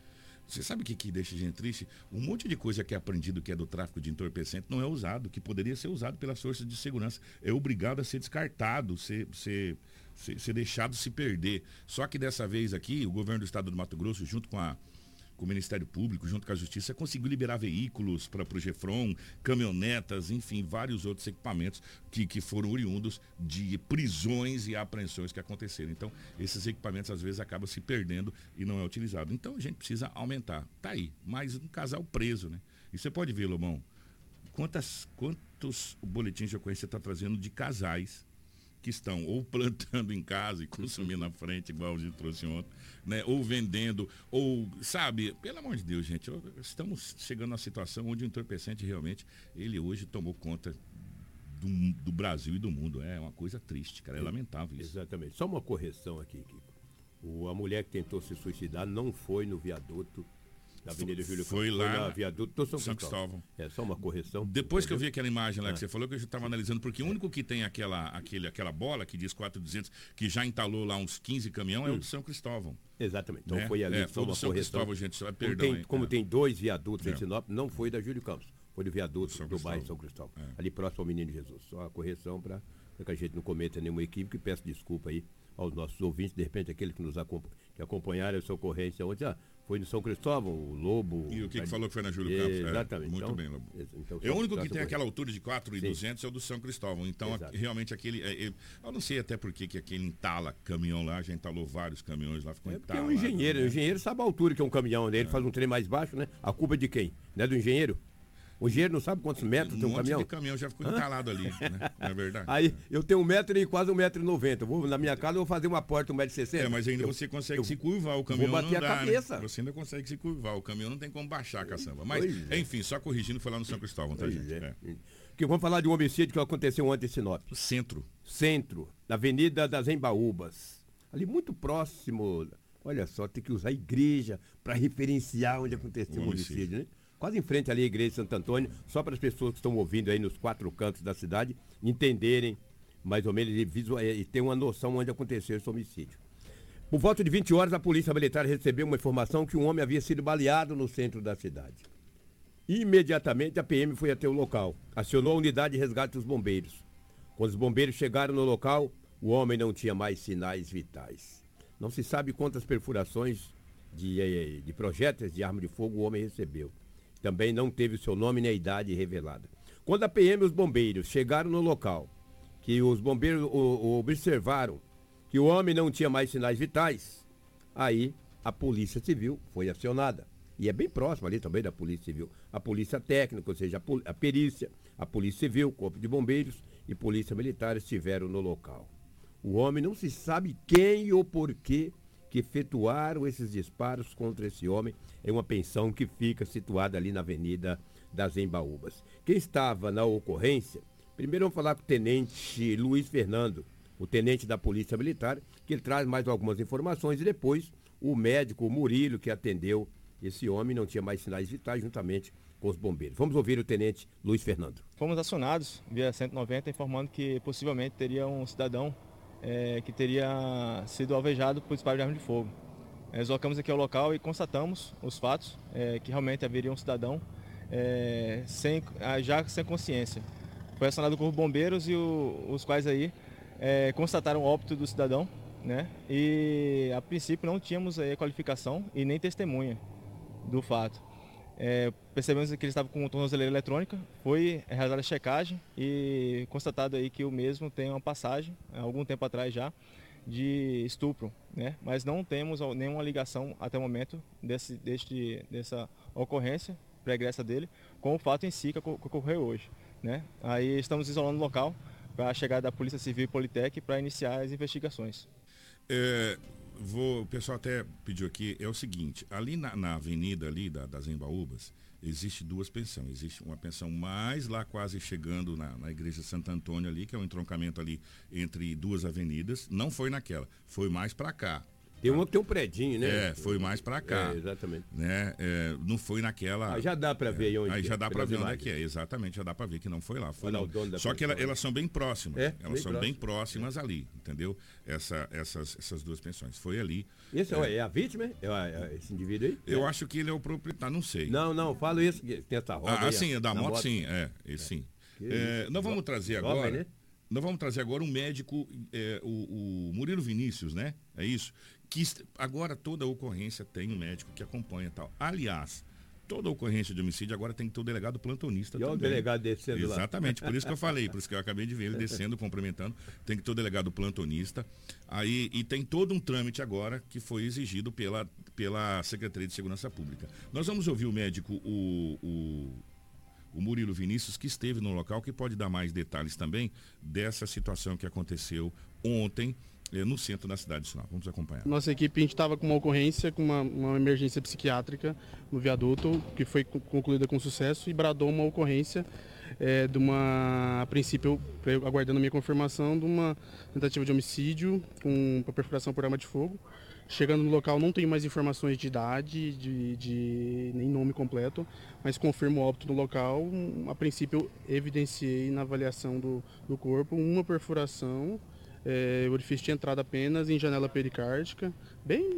Você sabe o que, que deixa a gente triste? Um monte de coisa que é aprendido que é do tráfico de entorpecente não é usado, que poderia ser usado pelas forças de segurança. É obrigado a ser descartado, ser, ser, ser, ser deixado se perder. Só que dessa vez aqui, o governo do estado do Mato Grosso, junto com a com o Ministério Público, junto com a Justiça, conseguiu liberar veículos para o Gefron, caminhonetas, enfim, vários outros equipamentos que, que foram oriundos de prisões e apreensões que aconteceram. Então, esses equipamentos às vezes acabam se perdendo e não é utilizado. Então, a gente precisa aumentar. Tá aí, mais um casal preso, né? E você pode ver, Lobão, quantas, quantos boletins de ocorrência está trazendo de casais que estão ou plantando em casa e consumindo na frente, igual a gente trouxe ontem, né? ou vendendo, ou, sabe, pelo amor de Deus, gente, estamos chegando a situação onde o entorpecente realmente, ele hoje tomou conta do, do Brasil e do mundo. É uma coisa triste, cara, é lamentável isso. Exatamente. Só uma correção aqui, Kiko. O, a mulher que tentou se suicidar não foi no viaduto da Avenida Júlio Foi Campos, lá na viaduto do São, São Cristóvão. É só uma correção. Depois que eu vi aquela imagem lá que É. você falou, que eu já estava analisando, porque o único que tem aquela, aquele, aquela bola que diz 4,200, que já entalou lá uns 15 caminhão, é o Hum. do São Cristóvão. Exatamente. Então Né? foi ali É, só foi do uma São correção. Cristóvão, gente, só- como perdão, tem, hein? como É. tem dois viadutos É. em Sinop, não foi da Júlio Campos. Foi do viaduto São do bairro. São Cristóvão. É. Ali próximo ao Menino Jesus. Só a correção para que a gente não cometa nenhuma equívoco e peço desculpa aí aos nossos ouvintes, de repente aqueles que nos acompanham, que acompanharam essa ocorrência ontem, ah, foi no São Cristóvão, o Lobo. E o que, que falou que foi na Júlio Campos? É, Exatamente. muito Então, bem, Lobo. então, é o único que tem aquela altura de 4,200 é o do São Cristóvão. Então, a- realmente, aquele. é- é- eu não sei até por que que aquele entala caminhão lá, já entalou vários caminhões lá, ficou É porque é um entalado, engenheiro, né? o engenheiro sabe a altura que é um caminhão, né? Ele faz um trem mais baixo, né? A culpa é de quem? Não é do engenheiro? O engenheiro não sabe quantos metros Um tem um monte caminhão? de caminhão já ficou Hã? entalado ali, né? Não é verdade? Aí eu tenho um metro e quase um metro e noventa. Vou na minha casa eu vou fazer uma porta um metro e sessenta. É, mas ainda Eu- você consegue eu se curvar, o caminhão Vou bater não a dá, né? cabeça. Você ainda consegue se curvar, o caminhão não tem como baixar, caçamba. Mas, Pois é. enfim, só corrigindo, foi lá no São Cristóvão, tá, gente? é. É. Que vamos falar de um homicídio que aconteceu ontem em Sinop. Centro. Centro, na Avenida das Embaúbas. Ali muito próximo. Olha só, tem que usar a igreja para referenciar onde aconteceu O o homicídio. homicídio, né? Quase em frente ali à igreja de Santo Antônio, só para as pessoas que estão ouvindo aí nos quatro cantos da cidade entenderem mais ou menos e, visual, e ter uma noção onde aconteceu esse homicídio. Por volta de 20 horas, a polícia militar recebeu uma informação que um homem havia sido baleado no centro da cidade. Imediatamente a PM foi até o local, acionou a unidade de resgate dos bombeiros. Quando os bombeiros chegaram no local, o homem não tinha mais sinais vitais. Não se sabe quantas perfurações de, eh, de projéteis de arma de fogo o homem recebeu. Também não teve o seu nome nem a idade revelada. Quando a PM e os bombeiros chegaram no local, que os bombeiros o, o observaram que o homem não tinha mais sinais vitais, aí a Polícia Civil foi acionada. E é bem próximo ali também da Polícia Civil. A Polícia Técnica, ou seja, a, a Perícia, a Polícia Civil, Corpo de Bombeiros e Polícia Militar estiveram no local. O homem não se sabe quem ou porquê que efetuaram esses disparos contra esse homem em uma pensão que fica situada ali na Avenida das Embaúbas. Quem estava na ocorrência, primeiro vamos falar com o tenente Luiz Fernando, o tenente da Polícia Militar, que ele traz mais algumas informações e depois o médico Murilo, que atendeu esse homem, não tinha mais sinais vitais, juntamente com os bombeiros. Vamos ouvir o tenente Luiz Fernando. Fomos acionados via 190 informando que possivelmente teria um cidadão é, que teria sido alvejado por disparo de arma de fogo. É, deslocamos aqui ao local e constatamos os fatos, é, que realmente haveria um cidadão é, sem, ah, já sem consciência. Foi acionado o Corpo Bombeiros e o, os quais aí é, constataram o óbito do cidadão, né? E a princípio não tínhamos aí, qualificação e nem testemunha do fato. É, percebemos que ele estava com tornozeleira eletrônica, foi realizada a checagem e constatado aí que o mesmo tem uma passagem, há algum tempo atrás já, de estupro, né? Mas não temos nenhuma ligação até o momento desse, deste, dessa ocorrência pregressa dele com o fato em si que ocorreu hoje, né? Aí estamos isolando o local para a chegada da Polícia Civil e Politec para iniciar as investigações. É, vou, o pessoal até pediu aqui, é o seguinte, ali na, na avenida ali da, das Embaúbas, existe duas pensões. Existe uma pensão mais lá quase chegando na, na igreja Santo Antônio ali, que é um entroncamento ali entre duas avenidas. Não foi naquela, foi mais para cá. Tem uma que tem um predinho, né? É, foi mais para cá. É, exatamente. Né? É, não foi naquela. Ah, já dá para ver é, onde Aí já é, dá para ver onde é que é, exatamente, já dá para ver que não foi lá. Foi Olha o dono da Só que ela, elas são bem próximas. É, elas bem são próximo. bem próximas ali, entendeu? Essa, essas, essas duas pensões. Foi ali. Esse é, é a vítima? É, é esse indivíduo aí? Eu É. acho que ele é o proprietário, não sei. Não, não, falo isso, que tem essa roda. Ah, aí, sim, é da na moto, sim, é, sim. É, nós vamos trazer jovem, agora. né? Nós vamos trazer agora um médico, é, o, o Murilo Vinícius, né? É isso. Que agora toda ocorrência tem um médico que acompanha e tal. Aliás, toda ocorrência de homicídio agora tem que ter o delegado plantonista E olha o também. delegado descendo lá. Exatamente, por isso que eu falei, por isso que eu acabei de ver ele descendo, cumprimentando. Tem que ter o delegado plantonista. Aí, e tem todo um trâmite agora que foi exigido pela, pela Secretaria de Segurança Pública. Nós vamos ouvir o médico, o, o, o Murilo Vinícius, que esteve no local, que pode dar mais detalhes também dessa situação que aconteceu ontem no centro da cidade de Sinop. Vamos acompanhar. Nossa equipe, a gente estava com uma ocorrência, com uma, uma emergência psiquiátrica no viaduto, que foi con- concluída com sucesso, e bradou uma ocorrência eh, de uma, a princípio, aguardando a minha confirmação, de uma tentativa de homicídio com perfuração por arma de fogo. Chegando no local, não tenho mais informações de idade, de, de nem nome completo, mas confirmo o óbito no local. A princípio, evidenciei na avaliação do, do corpo uma perfuração é, orifício de entrada apenas em janela pericárdica. Bem,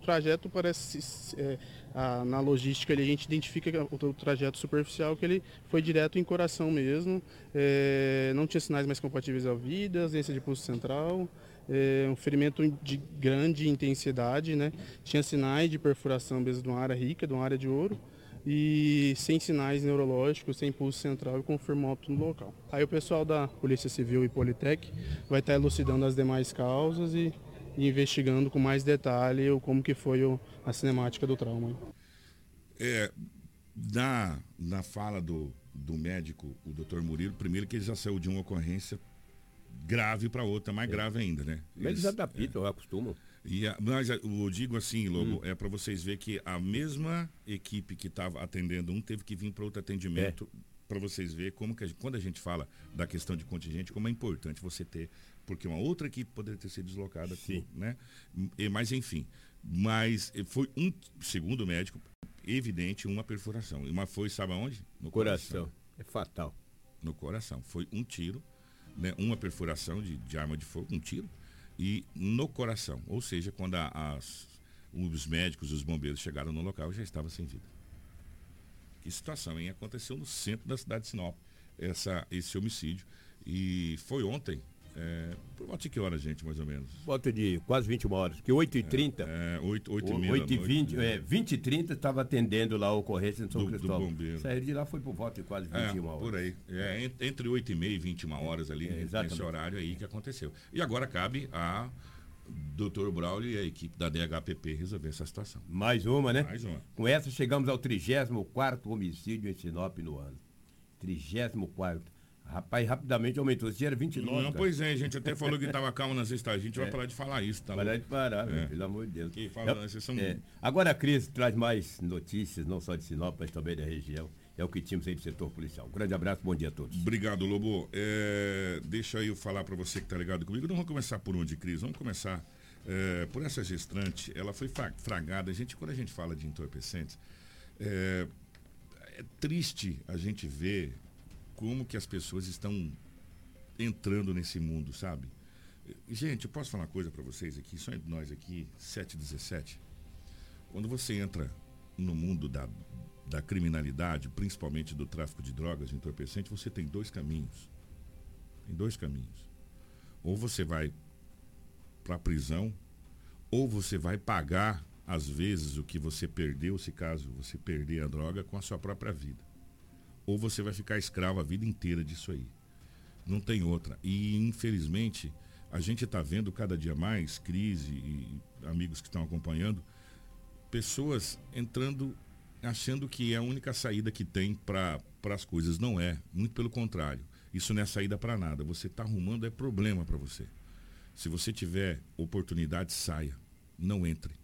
trajeto parece, é, a- na logística ali a gente identifica que o, o trajeto superficial que ele foi direto em coração mesmo. É, não tinha sinais mais compatíveis à vida, ausência de pulso central, é, um ferimento de grande intensidade, né? Tinha sinais de perfuração mesmo de uma área rica, de uma área de ouro e sem sinais neurológicos, sem pulso central e confirmou óbito no local. Aí o pessoal da Polícia Civil e Politec vai estar elucidando as demais causas e, e investigando com mais detalhe o como que foi o- a cinemática do trauma. É, na, na fala do, do médico, o doutor Murilo, primeiro que ele já saiu de uma ocorrência grave para outra, mais grave ainda, né? Mas eles adaptam, acostumam. E a- mas eu digo assim, Lobo, Hum. é para vocês verem que a mesma equipe que estava atendendo um teve que vir para outro atendimento, É. para vocês verem como que a quando a gente fala da questão de contingente, como é importante você ter, porque uma outra equipe poderia ter sido deslocada, Sim. né? E, mas enfim, mas foi um, segundo o médico, evidente uma perfuração. E uma foi, sabe aonde? No Coração. É fatal. No coração. Foi um tiro, né? uma perfuração de, de arma de fogo, um tiro, e no coração. Ou seja, quando a- as, os médicos, os bombeiros chegaram no local, já estava sem vida. Que situação, hein? Aconteceu no centro da cidade de Sinop, essa, esse homicídio. E foi ontem, É, por volta de que hora, gente, mais ou menos? Volta de quase 21 horas. Que 8h30. É, 8, 8 e meia 8 e da 20, noite, é, 20 e 30 estava atendendo lá a ocorrência em São Do- do Cristóvão. bombeiro. Sair de lá foi por volta de quase É, 21 horas. por aí. É, en- entre 8 e meia e 21 horas ali, nesse exatamente. horário aí que aconteceu. E agora cabe a Dr. Braulio e a equipe da DHPP resolver essa situação. Mais uma, né? Mais uma. Com essa chegamos ao 34 homicídio em Sinop no ano. 34 Rapaz, rapidamente aumentou. Esse dia era 29. Não, cara. pois é, a gente até falou que estava calmo nas estações. A gente vai É. parar de falar isso, tá? Parar de parar, É. pelo amor de Deus. Que são- é. Agora a crise traz mais notícias, não só de Sinop, mas também da região. É o que tínhamos aí do setor policial. Um grande abraço, bom dia a todos. Obrigado, Lobo. É, deixa eu falar para você que está ligado comigo. Não vamos começar por onde, Cris? Vamos começar é, por essa gestante. Ela foi fra- fragada. A gente, quando a gente fala de entorpecentes, é, é triste a gente ver como que as pessoas estão entrando nesse mundo, sabe? Gente, eu posso falar uma coisa para vocês aqui, só entre nós aqui, 717. Quando você entra no mundo da, da criminalidade, principalmente do tráfico de drogas, entorpecente, você tem dois caminhos. Tem dois caminhos. Ou você vai para a prisão, ou você vai pagar, às vezes, o que você perdeu, se caso você perder a droga, com a sua própria vida. Ou você vai ficar escravo a vida inteira disso aí. Não tem outra. E, infelizmente, a gente está vendo cada dia mais, crise e amigos que estão acompanhando, pessoas entrando achando que é a única saída que tem para as coisas. Não é. Muito pelo contrário. Isso não é saída para nada. Você está arrumando é problema para você. Se você tiver oportunidade, saia. Não entre.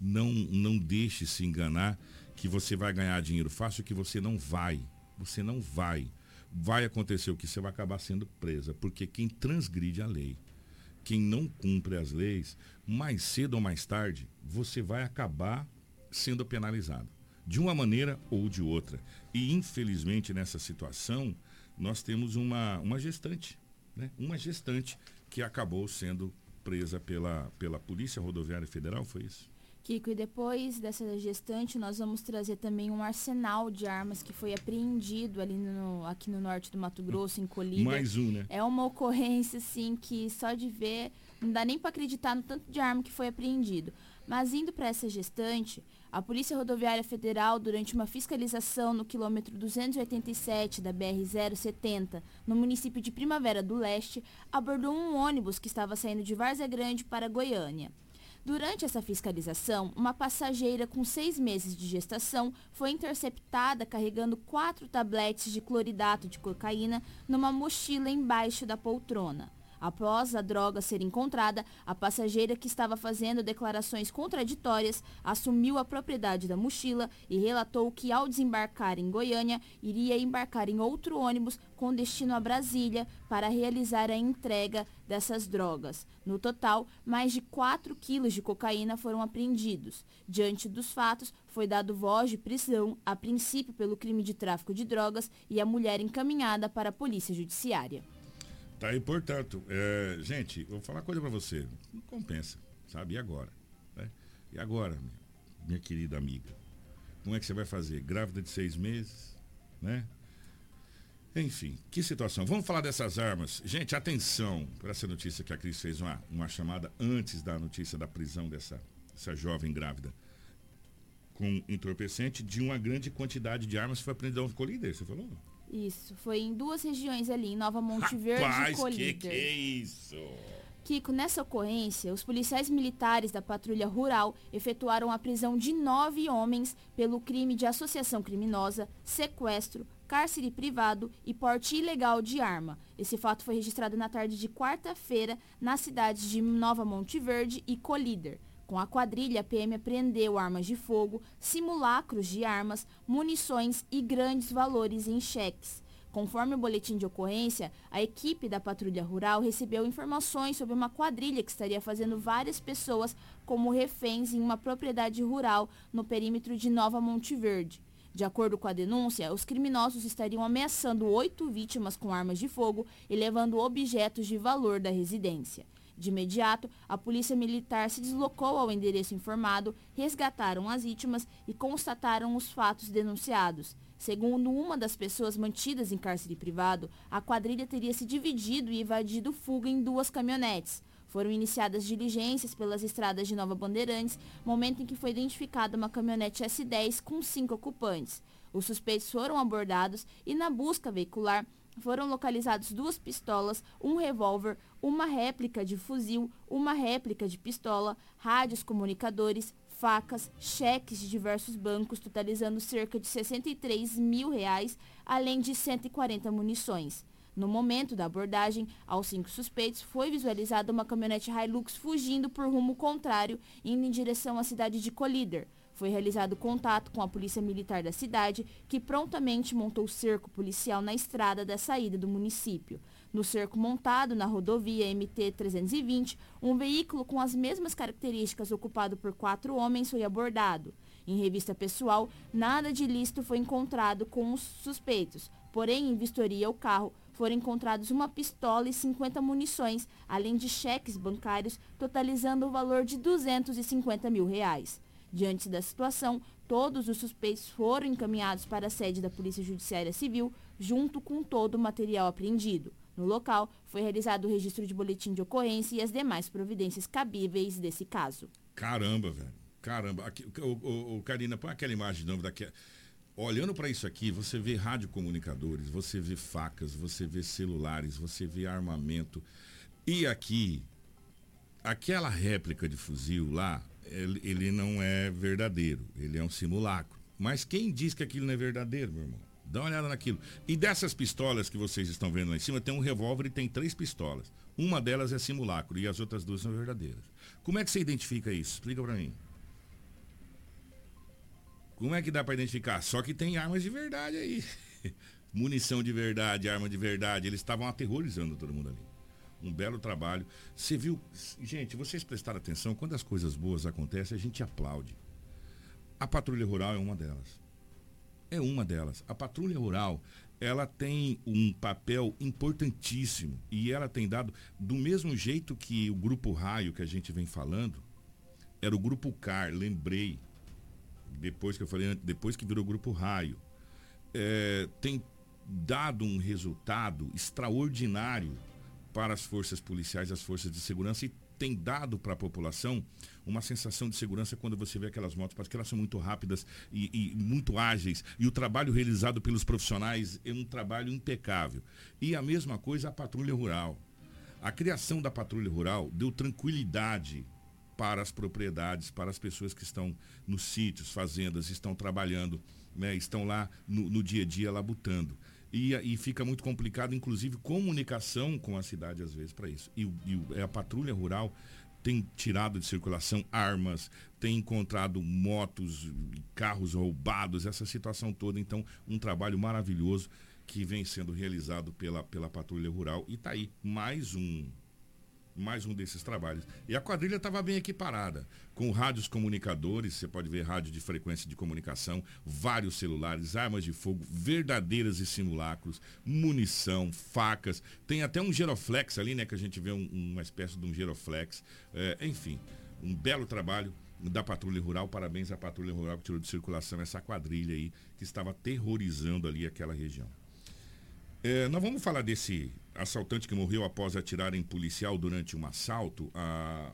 Não, não deixe se enganar que você vai ganhar dinheiro fácil, que você não vai. Você não vai. Vai acontecer o que você vai acabar sendo presa. Porque quem transgride a lei, quem não cumpre as leis, mais cedo ou mais tarde, você vai acabar sendo penalizado. De uma maneira ou de outra. E infelizmente nessa situação, nós temos uma, uma gestante. Né? Uma gestante que acabou sendo presa pela, pela Polícia Rodoviária Federal, foi isso? Kiko, e depois dessa gestante, nós vamos trazer também um arsenal de armas que foi apreendido ali no, aqui no norte do Mato Grosso, em Colíder. Mais um, né? É uma ocorrência, assim, que só de ver, não dá nem para acreditar no tanto de arma que foi apreendido. Mas indo para essa gestante, a Polícia Rodoviária Federal, durante uma fiscalização no quilômetro 287 da BR-070, no município de Primavera do Leste, abordou um ônibus que estava saindo de Várzea Grande para Goiânia. Durante essa fiscalização, uma passageira com seis meses de gestação foi interceptada carregando quatro tabletes de cloridato de cocaína numa mochila embaixo da poltrona. Após a droga ser encontrada, a passageira que estava fazendo declarações contraditórias assumiu a propriedade da mochila e relatou que ao desembarcar em Goiânia, iria embarcar em outro ônibus com destino a Brasília para realizar a entrega dessas drogas. No total, mais de 4 quilos de cocaína foram apreendidos. Diante dos fatos, foi dado voz de prisão, a princípio pelo crime de tráfico de drogas, e a mulher encaminhada para a polícia judiciária. Tá aí, portanto, é, gente, vou falar uma coisa para você. Não compensa, sabe? E agora? né? E agora, minha, querida amiga? Como é que você vai fazer? Grávida de seis meses, né? Enfim, que situação. Vamos falar dessas armas. Gente, atenção para essa notícia que a Cris fez uma, uma chamada antes da notícia da prisão dessa, dessa jovem grávida com entorpecente de uma grande quantidade de armas que foi apreendida ficou líder, você falou? Isso, foi em duas regiões ali, em Nova Monte Verde Rapaz, e que Colíder. que é isso? Kiko, nessa ocorrência, os policiais militares da Patrulha Rural efetuaram a prisão de nove homens pelo crime de associação criminosa, sequestro, cárcere privado e porte ilegal de arma. Esse fato foi registrado na tarde de quarta-feira nas cidades de Nova Monte Verde e Colíder. Com a quadrilha, a PM apreendeu armas de fogo, simulacros de armas, munições e grandes valores em cheques. Conforme o boletim de ocorrência, a equipe da Patrulha Rural recebeu informações sobre uma quadrilha que estaria fazendo várias pessoas como reféns em uma propriedade rural no perímetro de Nova Monte Verde. De acordo com a denúncia, os criminosos estariam ameaçando oito vítimas com armas de fogo e levando objetos de valor da residência. De imediato, a polícia militar se deslocou ao endereço informado, resgataram as vítimas e constataram os fatos denunciados. Segundo uma das pessoas mantidas em cárcere privado, a quadrilha teria se dividido e evadido fuga em duas caminhonetes. Foram iniciadas diligências pelas estradas de Nova Bandeirantes, momento em que foi identificada uma caminhonete S10 com cinco ocupantes. Os suspeitos foram abordados e, na busca veicular, foram localizados duas pistolas, um revólver, uma réplica de fuzil, uma réplica de pistola, rádios comunicadores, facas, cheques de diversos bancos, totalizando cerca de 63 mil reais, além de 140 munições. No momento da abordagem aos cinco suspeitos, foi visualizada uma caminhonete Hilux fugindo por rumo contrário, indo em direção à cidade de Colíder. Foi realizado contato com a polícia militar da cidade, que prontamente montou cerco policial na estrada da saída do município. No cerco montado na rodovia MT-320, um veículo com as mesmas características ocupado por quatro homens foi abordado. Em revista pessoal, nada de ilícito foi encontrado com os suspeitos, porém, em vistoria ao carro, foram encontrados uma pistola e 50 munições, além de cheques bancários, totalizando o valor de 250 mil reais. Diante da situação, todos os suspeitos foram encaminhados para a sede da Polícia Judiciária Civil, junto com todo o material apreendido. No local, foi realizado o registro de boletim de ocorrência e as demais providências cabíveis desse caso. Caramba, velho. Caramba. Aqui, o, o, Karina, põe aquela imagem novo daqui. Olhando para isso aqui, você vê radiocomunicadores, você vê facas, você vê celulares, você vê armamento. E aqui, aquela réplica de fuzil lá, ele, ele não é verdadeiro, ele é um simulacro. Mas quem diz que aquilo não é verdadeiro, meu irmão? Dá uma olhada naquilo. E dessas pistolas que vocês estão vendo lá em cima, tem um revólver e tem três pistolas. Uma delas é simulacro e as outras duas são verdadeiras. Como é que você identifica isso? Explica para mim. Como é que dá para identificar? Só que tem armas de verdade aí. Munição de verdade, arma de verdade. Eles estavam aterrorizando todo mundo ali. Um belo trabalho. Você viu. Gente, vocês prestaram atenção, quando as coisas boas acontecem, a gente aplaude. A patrulha rural é uma delas é uma delas. A patrulha rural, ela tem um papel importantíssimo e ela tem dado do mesmo jeito que o grupo Raio que a gente vem falando, era o grupo CAR, lembrei, depois que eu falei, depois que virou grupo Raio, é, tem dado um resultado extraordinário para as forças policiais, as forças de segurança e tem dado para a população uma sensação de segurança quando você vê aquelas motos, porque elas são muito rápidas e, e, muito ágeis. E o trabalho realizado pelos profissionais é um trabalho impecável. E a mesma coisa a patrulha rural. A criação da patrulha rural deu tranquilidade para as propriedades, para as pessoas que estão nos sítios, fazendas, estão trabalhando, né, estão lá no, no dia a dia labutando. E, e, fica muito complicado, inclusive, comunicação com a cidade, às vezes, para isso. E, e, a patrulha rural tem tirado de circulação armas, tem encontrado motos, carros roubados, essa situação toda. Então, um trabalho maravilhoso que vem sendo realizado pela, pela patrulha rural. E está aí mais um mais um desses trabalhos. E a quadrilha estava bem equiparada, com rádios comunicadores, você pode ver rádio de frequência de comunicação, vários celulares, armas de fogo, verdadeiras e simulacros, munição, facas, tem até um geroflex ali, né, que a gente vê um, uma espécie de um geroflex, é, enfim, um belo trabalho da Patrulha Rural, parabéns à Patrulha Rural que tirou de circulação essa quadrilha aí, que estava terrorizando ali aquela região. É, nós vamos falar desse assaltante que morreu após atirar em policial durante um assalto. A...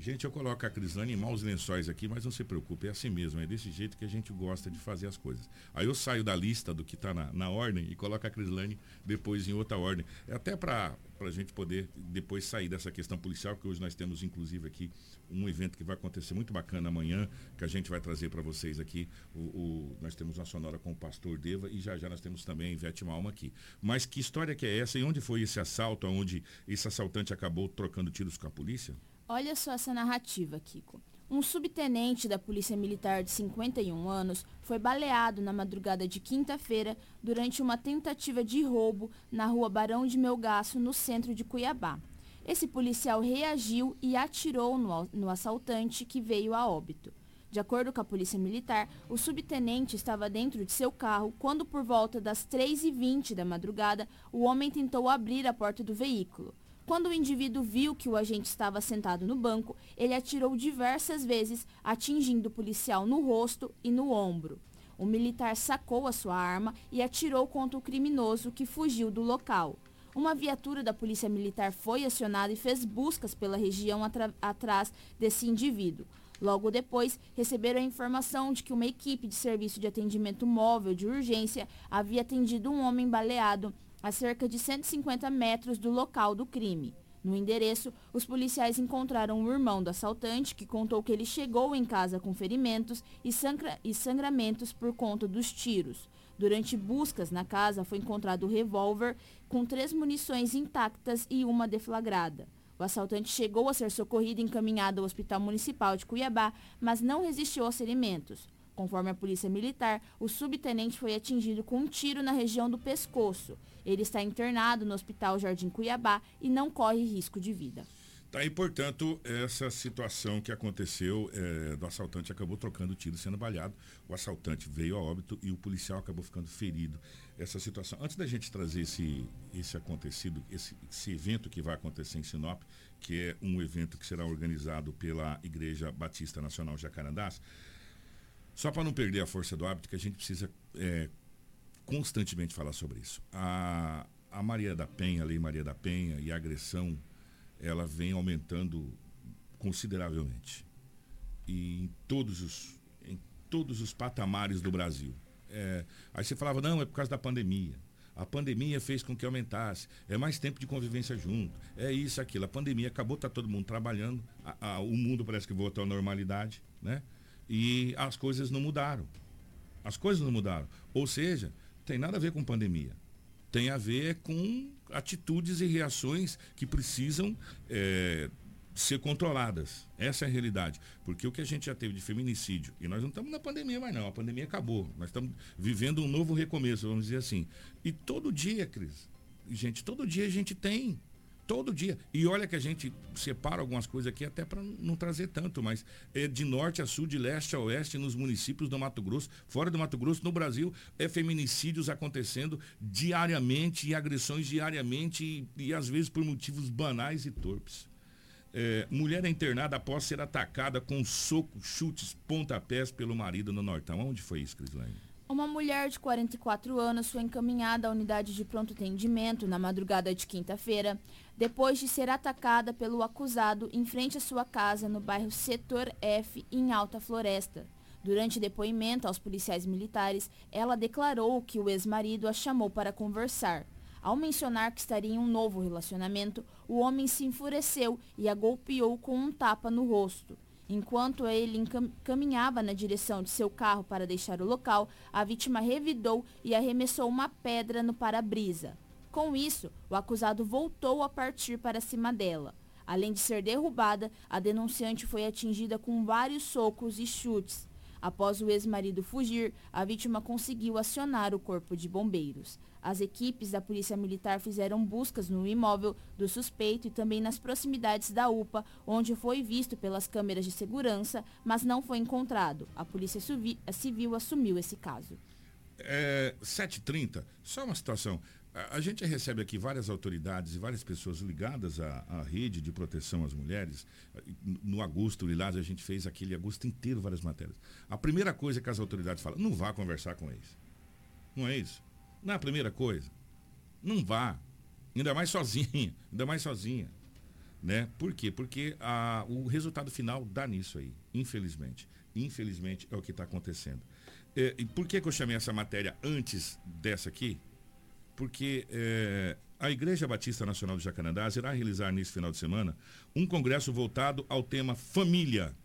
Gente, eu coloco a Crislane em maus lençóis aqui, mas não se preocupe, é assim mesmo, é desse jeito que a gente gosta de fazer as coisas. Aí eu saio da lista do que está na, na ordem e coloco a Crislane depois em outra ordem. É até para a gente poder depois sair dessa questão policial, que hoje nós temos inclusive aqui um evento que vai acontecer muito bacana amanhã, que a gente vai trazer para vocês aqui. O, o, nós temos uma sonora com o pastor Deva e já já nós temos também Ivete Malma aqui. Mas que história que é essa e onde foi esse assalto, onde esse assaltante acabou trocando tiros com a polícia? Olha só essa narrativa, Kiko. Um subtenente da Polícia Militar de 51 anos foi baleado na madrugada de quinta-feira durante uma tentativa de roubo na rua Barão de Melgaço, no centro de Cuiabá. Esse policial reagiu e atirou no, assaltante que veio a óbito. De acordo com a Polícia Militar, o subtenente estava dentro de seu carro quando, por volta das 3h20 da madrugada, o homem tentou abrir a porta do veículo. Quando o indivíduo viu que o agente estava sentado no banco, ele atirou diversas vezes, atingindo o policial no rosto e no ombro. O militar sacou a sua arma e atirou contra o criminoso que fugiu do local. Uma viatura da Polícia Militar foi acionada e fez buscas pela região atrás desse indivíduo. Logo depois, receberam a informação de que uma equipe de serviço de atendimento móvel de urgência havia atendido um homem baleado a cerca de 150 metros do local do crime. No endereço, os policiais encontraram o irmão do assaltante, que contou que ele chegou em casa com ferimentos e, sangra e sangramentos por conta dos tiros. Durante buscas na casa, foi encontrado o revólver com três munições intactas e uma deflagrada. O assaltante chegou a ser socorrido e encaminhado ao Hospital Municipal de Cuiabá, mas não resistiu aos ferimentos. Conforme a polícia militar, o subtenente foi atingido com um tiro na região do pescoço. Ele está internado no Hospital Jardim Cuiabá e não corre risco de vida. Tá aí, portanto, essa situação que aconteceu é, do assaltante acabou trocando tiro sendo baleado. O assaltante veio a óbito e o policial acabou ficando ferido. Essa situação. Antes da gente trazer esse, esse acontecido, esse, esse evento que vai acontecer em Sinop, que é um evento que será organizado pela Igreja Batista Nacional Jacarandás, só para não perder a força do hábito, que a gente precisa é, constantemente falar sobre isso. A, a Maria da Penha, a Lei Maria da Penha e a agressão, ela vem aumentando consideravelmente. E em todos os, em todos os patamares do Brasil. É, aí você falava, não, é por causa da pandemia. A pandemia fez com que aumentasse. É mais tempo de convivência junto. É isso, aquilo. A pandemia acabou, está todo mundo trabalhando. A, a, o mundo parece que voltou à normalidade, né? E as coisas não mudaram. As coisas não mudaram. Ou seja, tem nada a ver com pandemia. Tem a ver com atitudes e reações que precisam é, ser controladas. Essa é a realidade. Porque o que a gente já teve de feminicídio, e nós não estamos na pandemia mais não, a pandemia acabou. Nós estamos vivendo um novo recomeço, vamos dizer assim. E todo dia, Cris, gente, todo dia a gente tem Todo dia. E olha que a gente separa algumas coisas aqui até para não trazer tanto, mas é de norte a sul, de leste a oeste, nos municípios do Mato Grosso, fora do Mato Grosso, no Brasil, é feminicídios acontecendo diariamente e agressões diariamente e, e às vezes por motivos banais e torpes. É, mulher é internada após ser atacada com socos, chutes, pontapés pelo marido no Nortão. Onde foi isso, Crislane? Uma mulher de 44 anos foi encaminhada à unidade de pronto atendimento na madrugada de quinta-feira, depois de ser atacada pelo acusado em frente à sua casa no bairro Setor F, em Alta Floresta. Durante depoimento aos policiais militares, ela declarou que o ex-marido a chamou para conversar. Ao mencionar que estaria em um novo relacionamento, o homem se enfureceu e a golpeou com um tapa no rosto. Enquanto ele caminhava na direção de seu carro para deixar o local, a vítima revidou e arremessou uma pedra no para-brisa. Com isso, o acusado voltou a partir para cima dela. Além de ser derrubada, a denunciante foi atingida com vários socos e chutes. Após o ex-marido fugir, a vítima conseguiu acionar o corpo de bombeiros. As equipes da Polícia Militar fizeram buscas no imóvel do suspeito e também nas proximidades da UPA, onde foi visto pelas câmeras de segurança, mas não foi encontrado. A Polícia Civil assumiu esse caso. É, 7h30, só uma situação. A gente recebe aqui várias autoridades e várias pessoas ligadas à, à, rede de proteção às mulheres. No agosto, Lilás, a gente fez aquele agosto inteiro várias matérias. A primeira coisa que as autoridades falam, não vá conversar com eles. Não é isso? Não é primeira coisa. Não vá. Ainda mais sozinha. Ainda mais sozinha. Né? Por quê? Porque a, o resultado final dá nisso aí, infelizmente. Infelizmente é o que está acontecendo. É, e por que, que eu chamei essa matéria antes dessa aqui? porque é, a Igreja Batista Nacional de Jacarandás irá realizar nesse final de semana um congresso voltado ao tema família,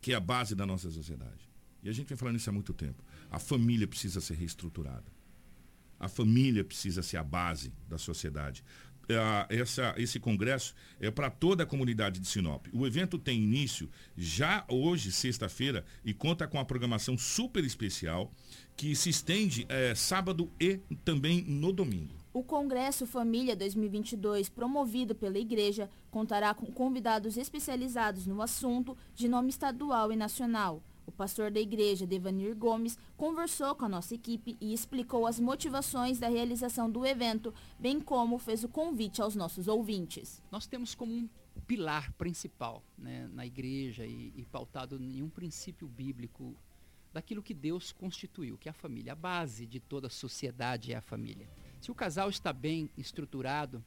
que é a base da nossa sociedade. E a gente vem falando isso há muito tempo. A família precisa ser reestruturada. A família precisa ser a base da sociedade. É, essa, esse congresso é para toda a comunidade de Sinop. O evento tem início já hoje, sexta-feira, e conta com a programação super especial que se estende é, sábado e também no domingo. O Congresso Família 2022, promovido pela Igreja, contará com convidados especializados no assunto de nome estadual e nacional. O pastor da igreja, Devanir Gomes, conversou com a nossa equipe e explicou as motivações da realização do evento, bem como fez o convite aos nossos ouvintes. Nós temos como um pilar principal né, na igreja e, e pautado em um princípio bíblico daquilo que Deus constituiu, que é a família. A base de toda a sociedade é a família. Se o casal está bem estruturado,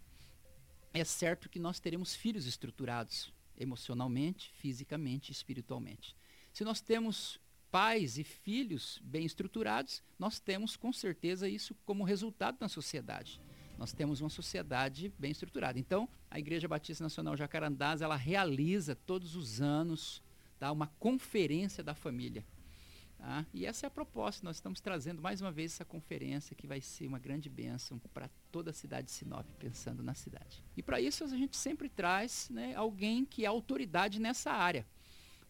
é certo que nós teremos filhos estruturados emocionalmente, fisicamente, espiritualmente. Se nós temos pais e filhos bem estruturados, nós temos com certeza isso como resultado na sociedade. Nós temos uma sociedade bem estruturada. Então, a Igreja Batista Nacional Jacarandás, ela realiza todos os anos tá, uma conferência da família. Tá? E essa é a proposta. Nós estamos trazendo mais uma vez essa conferência que vai ser uma grande bênção para toda a cidade de Sinop, pensando na cidade. E para isso a gente sempre traz né, alguém que é autoridade nessa área.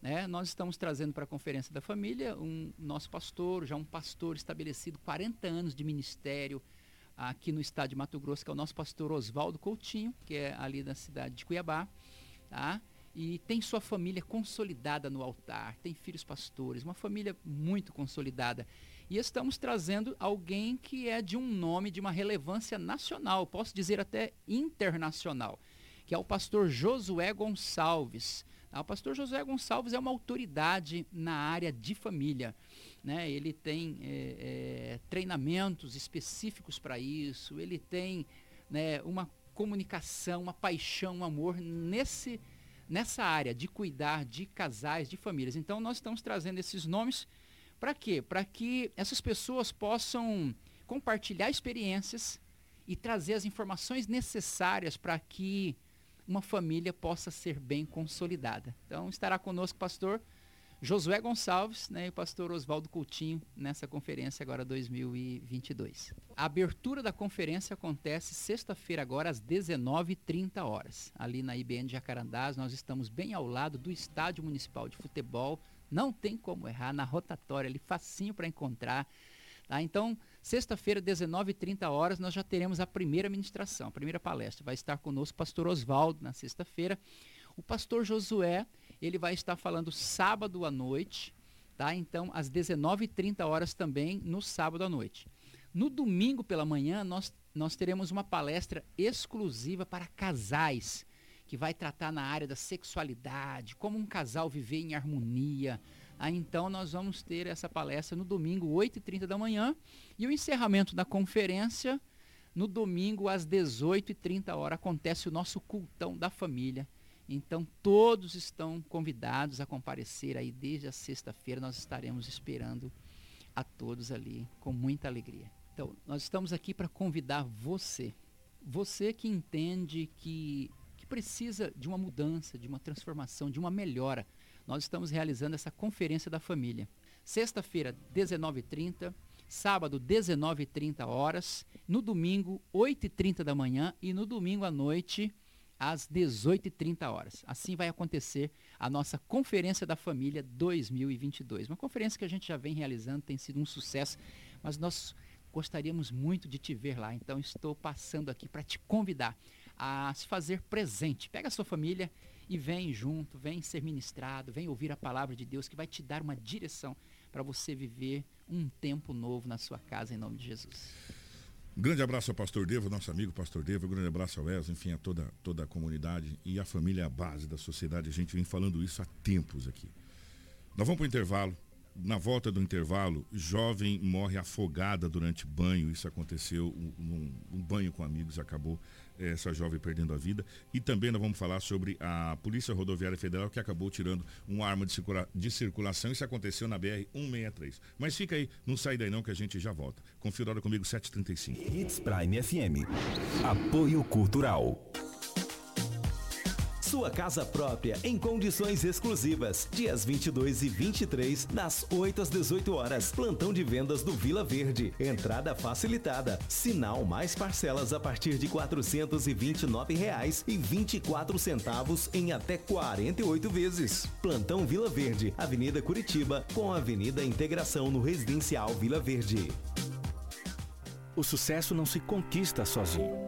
Né? Nós estamos trazendo para a Conferência da Família um nosso pastor, já um pastor estabelecido, 40 anos de ministério aqui no estado de Mato Grosso, que é o nosso pastor Oswaldo Coutinho, que é ali da cidade de Cuiabá. Tá? E tem sua família consolidada no altar, tem filhos pastores, uma família muito consolidada. E estamos trazendo alguém que é de um nome, de uma relevância nacional, posso dizer até internacional, que é o pastor Josué Gonçalves. Ah, o pastor José Gonçalves é uma autoridade na área de família. Né? Ele tem é, é, treinamentos específicos para isso, ele tem né, uma comunicação, uma paixão, um amor nesse, nessa área de cuidar de casais, de famílias. Então nós estamos trazendo esses nomes para quê? Para que essas pessoas possam compartilhar experiências e trazer as informações necessárias para que uma família possa ser bem consolidada. Então estará conosco pastor Josué Gonçalves né, e o pastor Oswaldo Coutinho nessa conferência agora 2022. A abertura da conferência acontece sexta-feira agora às 19h30 horas. Ali na IBN Jacarandás, nós estamos bem ao lado do Estádio Municipal de Futebol. Não tem como errar, na rotatória ali, facinho para encontrar. Tá? Então, Sexta-feira, 19h30 horas, nós já teremos a primeira ministração, a primeira palestra. Vai estar conosco o pastor Oswaldo na sexta-feira. O pastor Josué, ele vai estar falando sábado à noite, tá? Então, às 19h30 horas também, no sábado à noite. No domingo pela manhã, nós, nós teremos uma palestra exclusiva para casais, que vai tratar na área da sexualidade, como um casal viver em harmonia, ah, então nós vamos ter essa palestra no domingo, 8h30 da manhã, e o encerramento da conferência no domingo às 18h30 horas acontece o nosso cultão da família. Então todos estão convidados a comparecer aí desde a sexta-feira. Nós estaremos esperando a todos ali com muita alegria. Então, nós estamos aqui para convidar você, você que entende que, que precisa de uma mudança, de uma transformação, de uma melhora nós estamos realizando essa conferência da família. Sexta-feira, 19h30, sábado, 19h30 horas, no domingo, 8h30 da manhã e no domingo à noite, às 18h30 horas. Assim vai acontecer a nossa Conferência da Família 2022. Uma conferência que a gente já vem realizando, tem sido um sucesso, mas nós gostaríamos muito de te ver lá. Então estou passando aqui para te convidar a se fazer presente. Pega a sua família e vem junto, vem ser ministrado, vem ouvir a palavra de Deus que vai te dar uma direção para você viver um tempo novo na sua casa, em nome de Jesus. Um grande abraço ao pastor Devo, nosso amigo pastor Devo, um grande abraço ao Wesley, enfim, a toda, toda a comunidade e a família é a base da sociedade. A gente vem falando isso há tempos aqui. Nós vamos para o intervalo. Na volta do intervalo, jovem morre afogada durante banho. Isso aconteceu num um banho com amigos, acabou essa jovem perdendo a vida. E também nós vamos falar sobre a Polícia Rodoviária Federal que acabou tirando uma arma de, circula de circulação. Isso aconteceu na BR-163. Mas fica aí, não sai daí não que a gente já volta. Confira hora comigo, 7h35. Hits Prime FM. Apoio Cultural. Sua casa própria em condições exclusivas. Dias 22 e 23, das 8 às 18 horas. Plantão de vendas do Vila Verde. Entrada facilitada. Sinal mais parcelas a partir de 429 reais e 24 centavos em até 48 vezes. Plantão Vila Verde, Avenida Curitiba, com Avenida Integração no Residencial Vila Verde. O sucesso não se conquista sozinho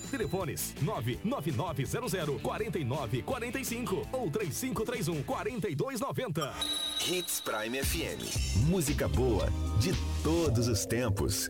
Telefones 99900 4945 ou 3531 4290. Hits Prime FM. Música boa de todos os tempos.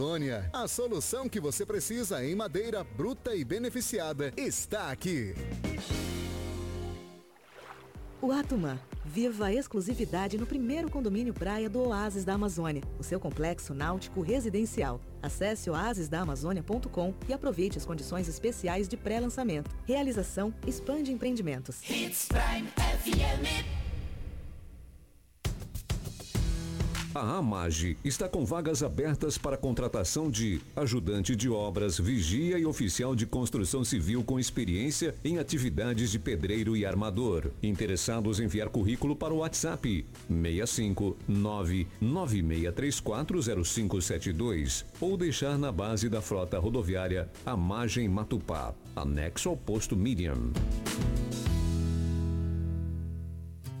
A solução que você precisa em madeira bruta e beneficiada está aqui. O Atumã. Viva a exclusividade no primeiro condomínio praia do Oásis da Amazônia, o seu complexo náutico residencial. Acesse oasisdaamazônia.com e aproveite as condições especiais de pré-lançamento. Realização Expande Empreendimentos. Hits Prime FM. A AMAGE está com vagas abertas para contratação de ajudante de obras, vigia e oficial de construção civil com experiência em atividades de pedreiro e armador. Interessados enviar currículo para o WhatsApp 65 996340572 ou deixar na base da frota rodoviária AMAGE em Matupá, anexo ao posto Medium.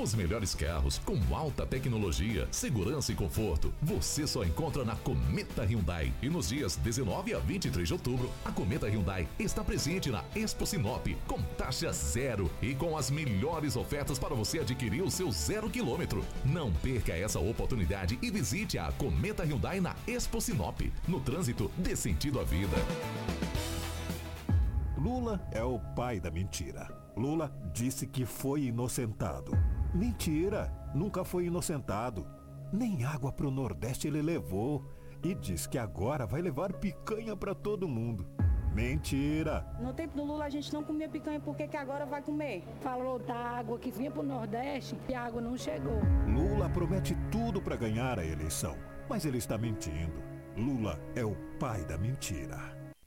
Os melhores carros com alta tecnologia, segurança e conforto, você só encontra na Cometa Hyundai. E nos dias 19 a 23 de outubro, a Cometa Hyundai está presente na Expo Sinop com taxa zero e com as melhores ofertas para você adquirir o seu zero quilômetro. Não perca essa oportunidade e visite a Cometa Hyundai na Expo Sinop. No trânsito, dê sentido à vida. Lula é o pai da mentira. Lula disse que foi inocentado. Mentira! Nunca foi inocentado. Nem água pro Nordeste ele levou. E diz que agora vai levar picanha para todo mundo. Mentira! No tempo do Lula a gente não comia picanha, por que, que agora vai comer? Falou da água que vinha pro Nordeste e a água não chegou. Lula promete tudo para ganhar a eleição, mas ele está mentindo. Lula é o pai da mentira.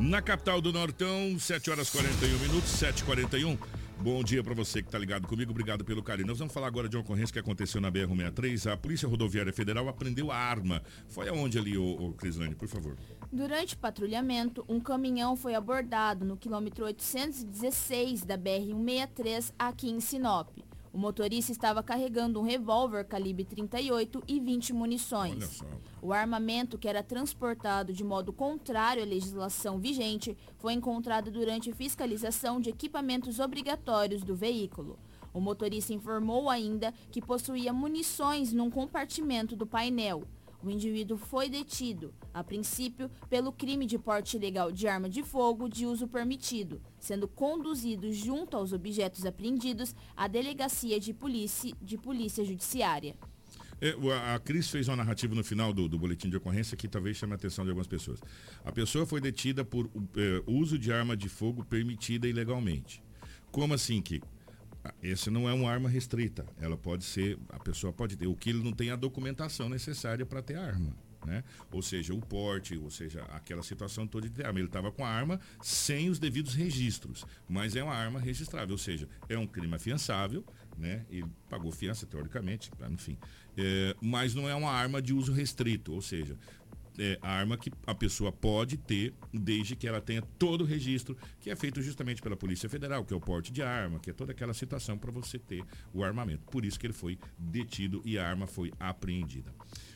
Na capital do Nortão, 7 horas 41 minutos, 7h41. Bom dia para você que está ligado comigo, obrigado pelo carinho. Nós vamos falar agora de uma ocorrência que aconteceu na BR-63. A Polícia Rodoviária Federal apreendeu a arma. Foi aonde ali, ô, ô Crislane, por favor? Durante o patrulhamento, um caminhão foi abordado no quilômetro 816 da BR-163 aqui em Sinop. O motorista estava carregando um revólver calibre 38 e 20 munições. O armamento, que era transportado de modo contrário à legislação vigente, foi encontrado durante fiscalização de equipamentos obrigatórios do veículo. O motorista informou ainda que possuía munições num compartimento do painel. O indivíduo foi detido, a princípio, pelo crime de porte ilegal de arma de fogo de uso permitido, sendo conduzido junto aos objetos apreendidos à delegacia de polícia, de polícia judiciária. É, a Cris fez uma narrativa no final do, do, boletim de ocorrência que talvez chame a atenção de algumas pessoas. A pessoa foi detida por é, uso de arma de fogo permitida ilegalmente. Como assim, Kiko? Esse não é uma arma restrita. Ela pode ser, a pessoa pode ter. O que ele não tem a documentação necessária para ter arma. Né? Ou seja, o porte, ou seja, aquela situação toda de arma. Ele estava com a arma sem os devidos registros, mas é uma arma registrável, ou seja, é um crime afiançável, né? Ele pagou fiança, teoricamente, enfim. É, mas não é uma arma de uso restrito, ou seja, é, arma que a pessoa pode ter desde que ela tenha todo o registro que é feito justamente pela Polícia Federal, que é o porte de arma, que é toda aquela situação para você ter o armamento. Por isso que ele foi detido e a arma foi apreendida.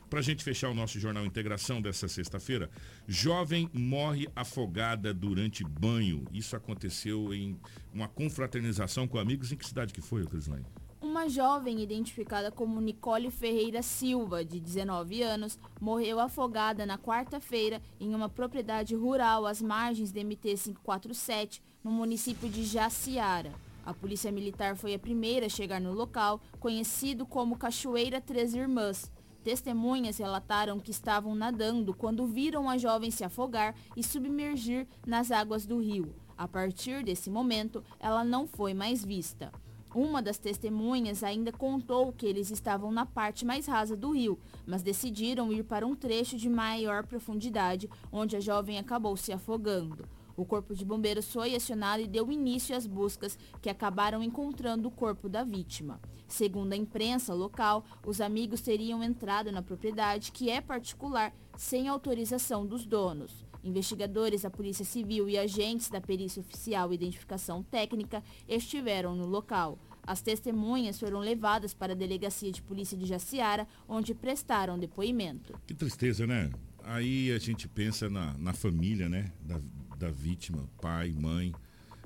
Para a gente fechar o nosso jornal Integração dessa sexta-feira, jovem morre afogada durante banho. Isso aconteceu em uma confraternização com amigos. Em que cidade que foi, Crislane? Uma jovem identificada como Nicole Ferreira Silva, de 19 anos, morreu afogada na quarta-feira em uma propriedade rural às margens da MT-547, no município de Jaciara. A polícia militar foi a primeira a chegar no local, conhecido como Cachoeira Três Irmãs. Testemunhas relataram que estavam nadando quando viram a jovem se afogar e submergir nas águas do rio. A partir desse momento, ela não foi mais vista. Uma das testemunhas ainda contou que eles estavam na parte mais rasa do rio, mas decidiram ir para um trecho de maior profundidade, onde a jovem acabou se afogando. O corpo de bombeiros foi acionado e deu início às buscas, que acabaram encontrando o corpo da vítima. Segundo a imprensa local, os amigos teriam entrado na propriedade, que é particular, sem autorização dos donos. Investigadores da Polícia Civil e agentes da Perícia Oficial e Identificação Técnica estiveram no local. As testemunhas foram levadas para a Delegacia de Polícia de Jaciara, onde prestaram depoimento. Que tristeza, né? Aí a gente pensa na, na família, né? Da, da vítima, pai, mãe.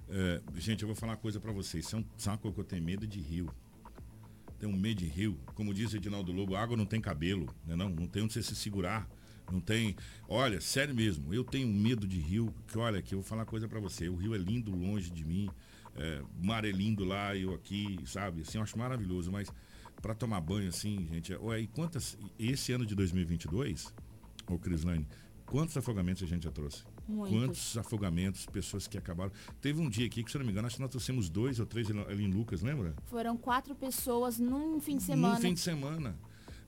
É, gente, eu vou falar uma coisa para vocês. Isso é saco que eu tenho medo de rio. Tenho medo de rio. Como diz Edinaldo Lobo, água não tem cabelo, né? Não, não tem onde você se segurar. Não tem. Olha, sério mesmo, eu tenho medo de rio, que olha, que eu vou falar uma coisa para você. O rio é lindo longe de mim, é, mar é lindo lá, eu aqui, sabe? Assim, eu acho maravilhoso, mas para tomar banho assim, gente, olha, e quantas. Esse ano de 2022, ô Crislane, quantos afogamentos a gente já trouxe? Muitos. Quantos afogamentos, pessoas que acabaram. Teve um dia aqui que, se eu não me engano, acho que nós trouxemos dois ou três ali em Lucas, lembra? Foram quatro pessoas num fim de semana. Num fim de semana.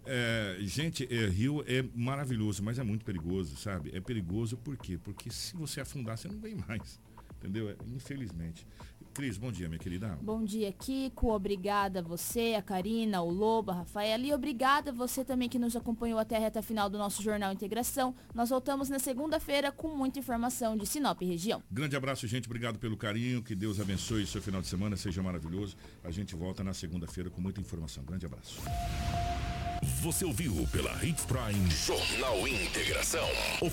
É, gente, é, rio é maravilhoso, mas é muito perigoso, sabe? É perigoso por quê? Porque se você afundar, você não vem mais. Entendeu? É, infelizmente. Cris, bom dia, minha querida. Bom dia, Kiko. Obrigada a você, a Karina, o Lobo, a Rafaela. E obrigada a você também que nos acompanhou até a reta final do nosso Jornal Integração. Nós voltamos na segunda-feira com muita informação de Sinop região. Grande abraço, gente. Obrigado pelo carinho. Que Deus abençoe o seu final de semana. Seja maravilhoso. A gente volta na segunda-feira com muita informação. Grande abraço. Você ouviu pela Hits Prime Jornal Integração.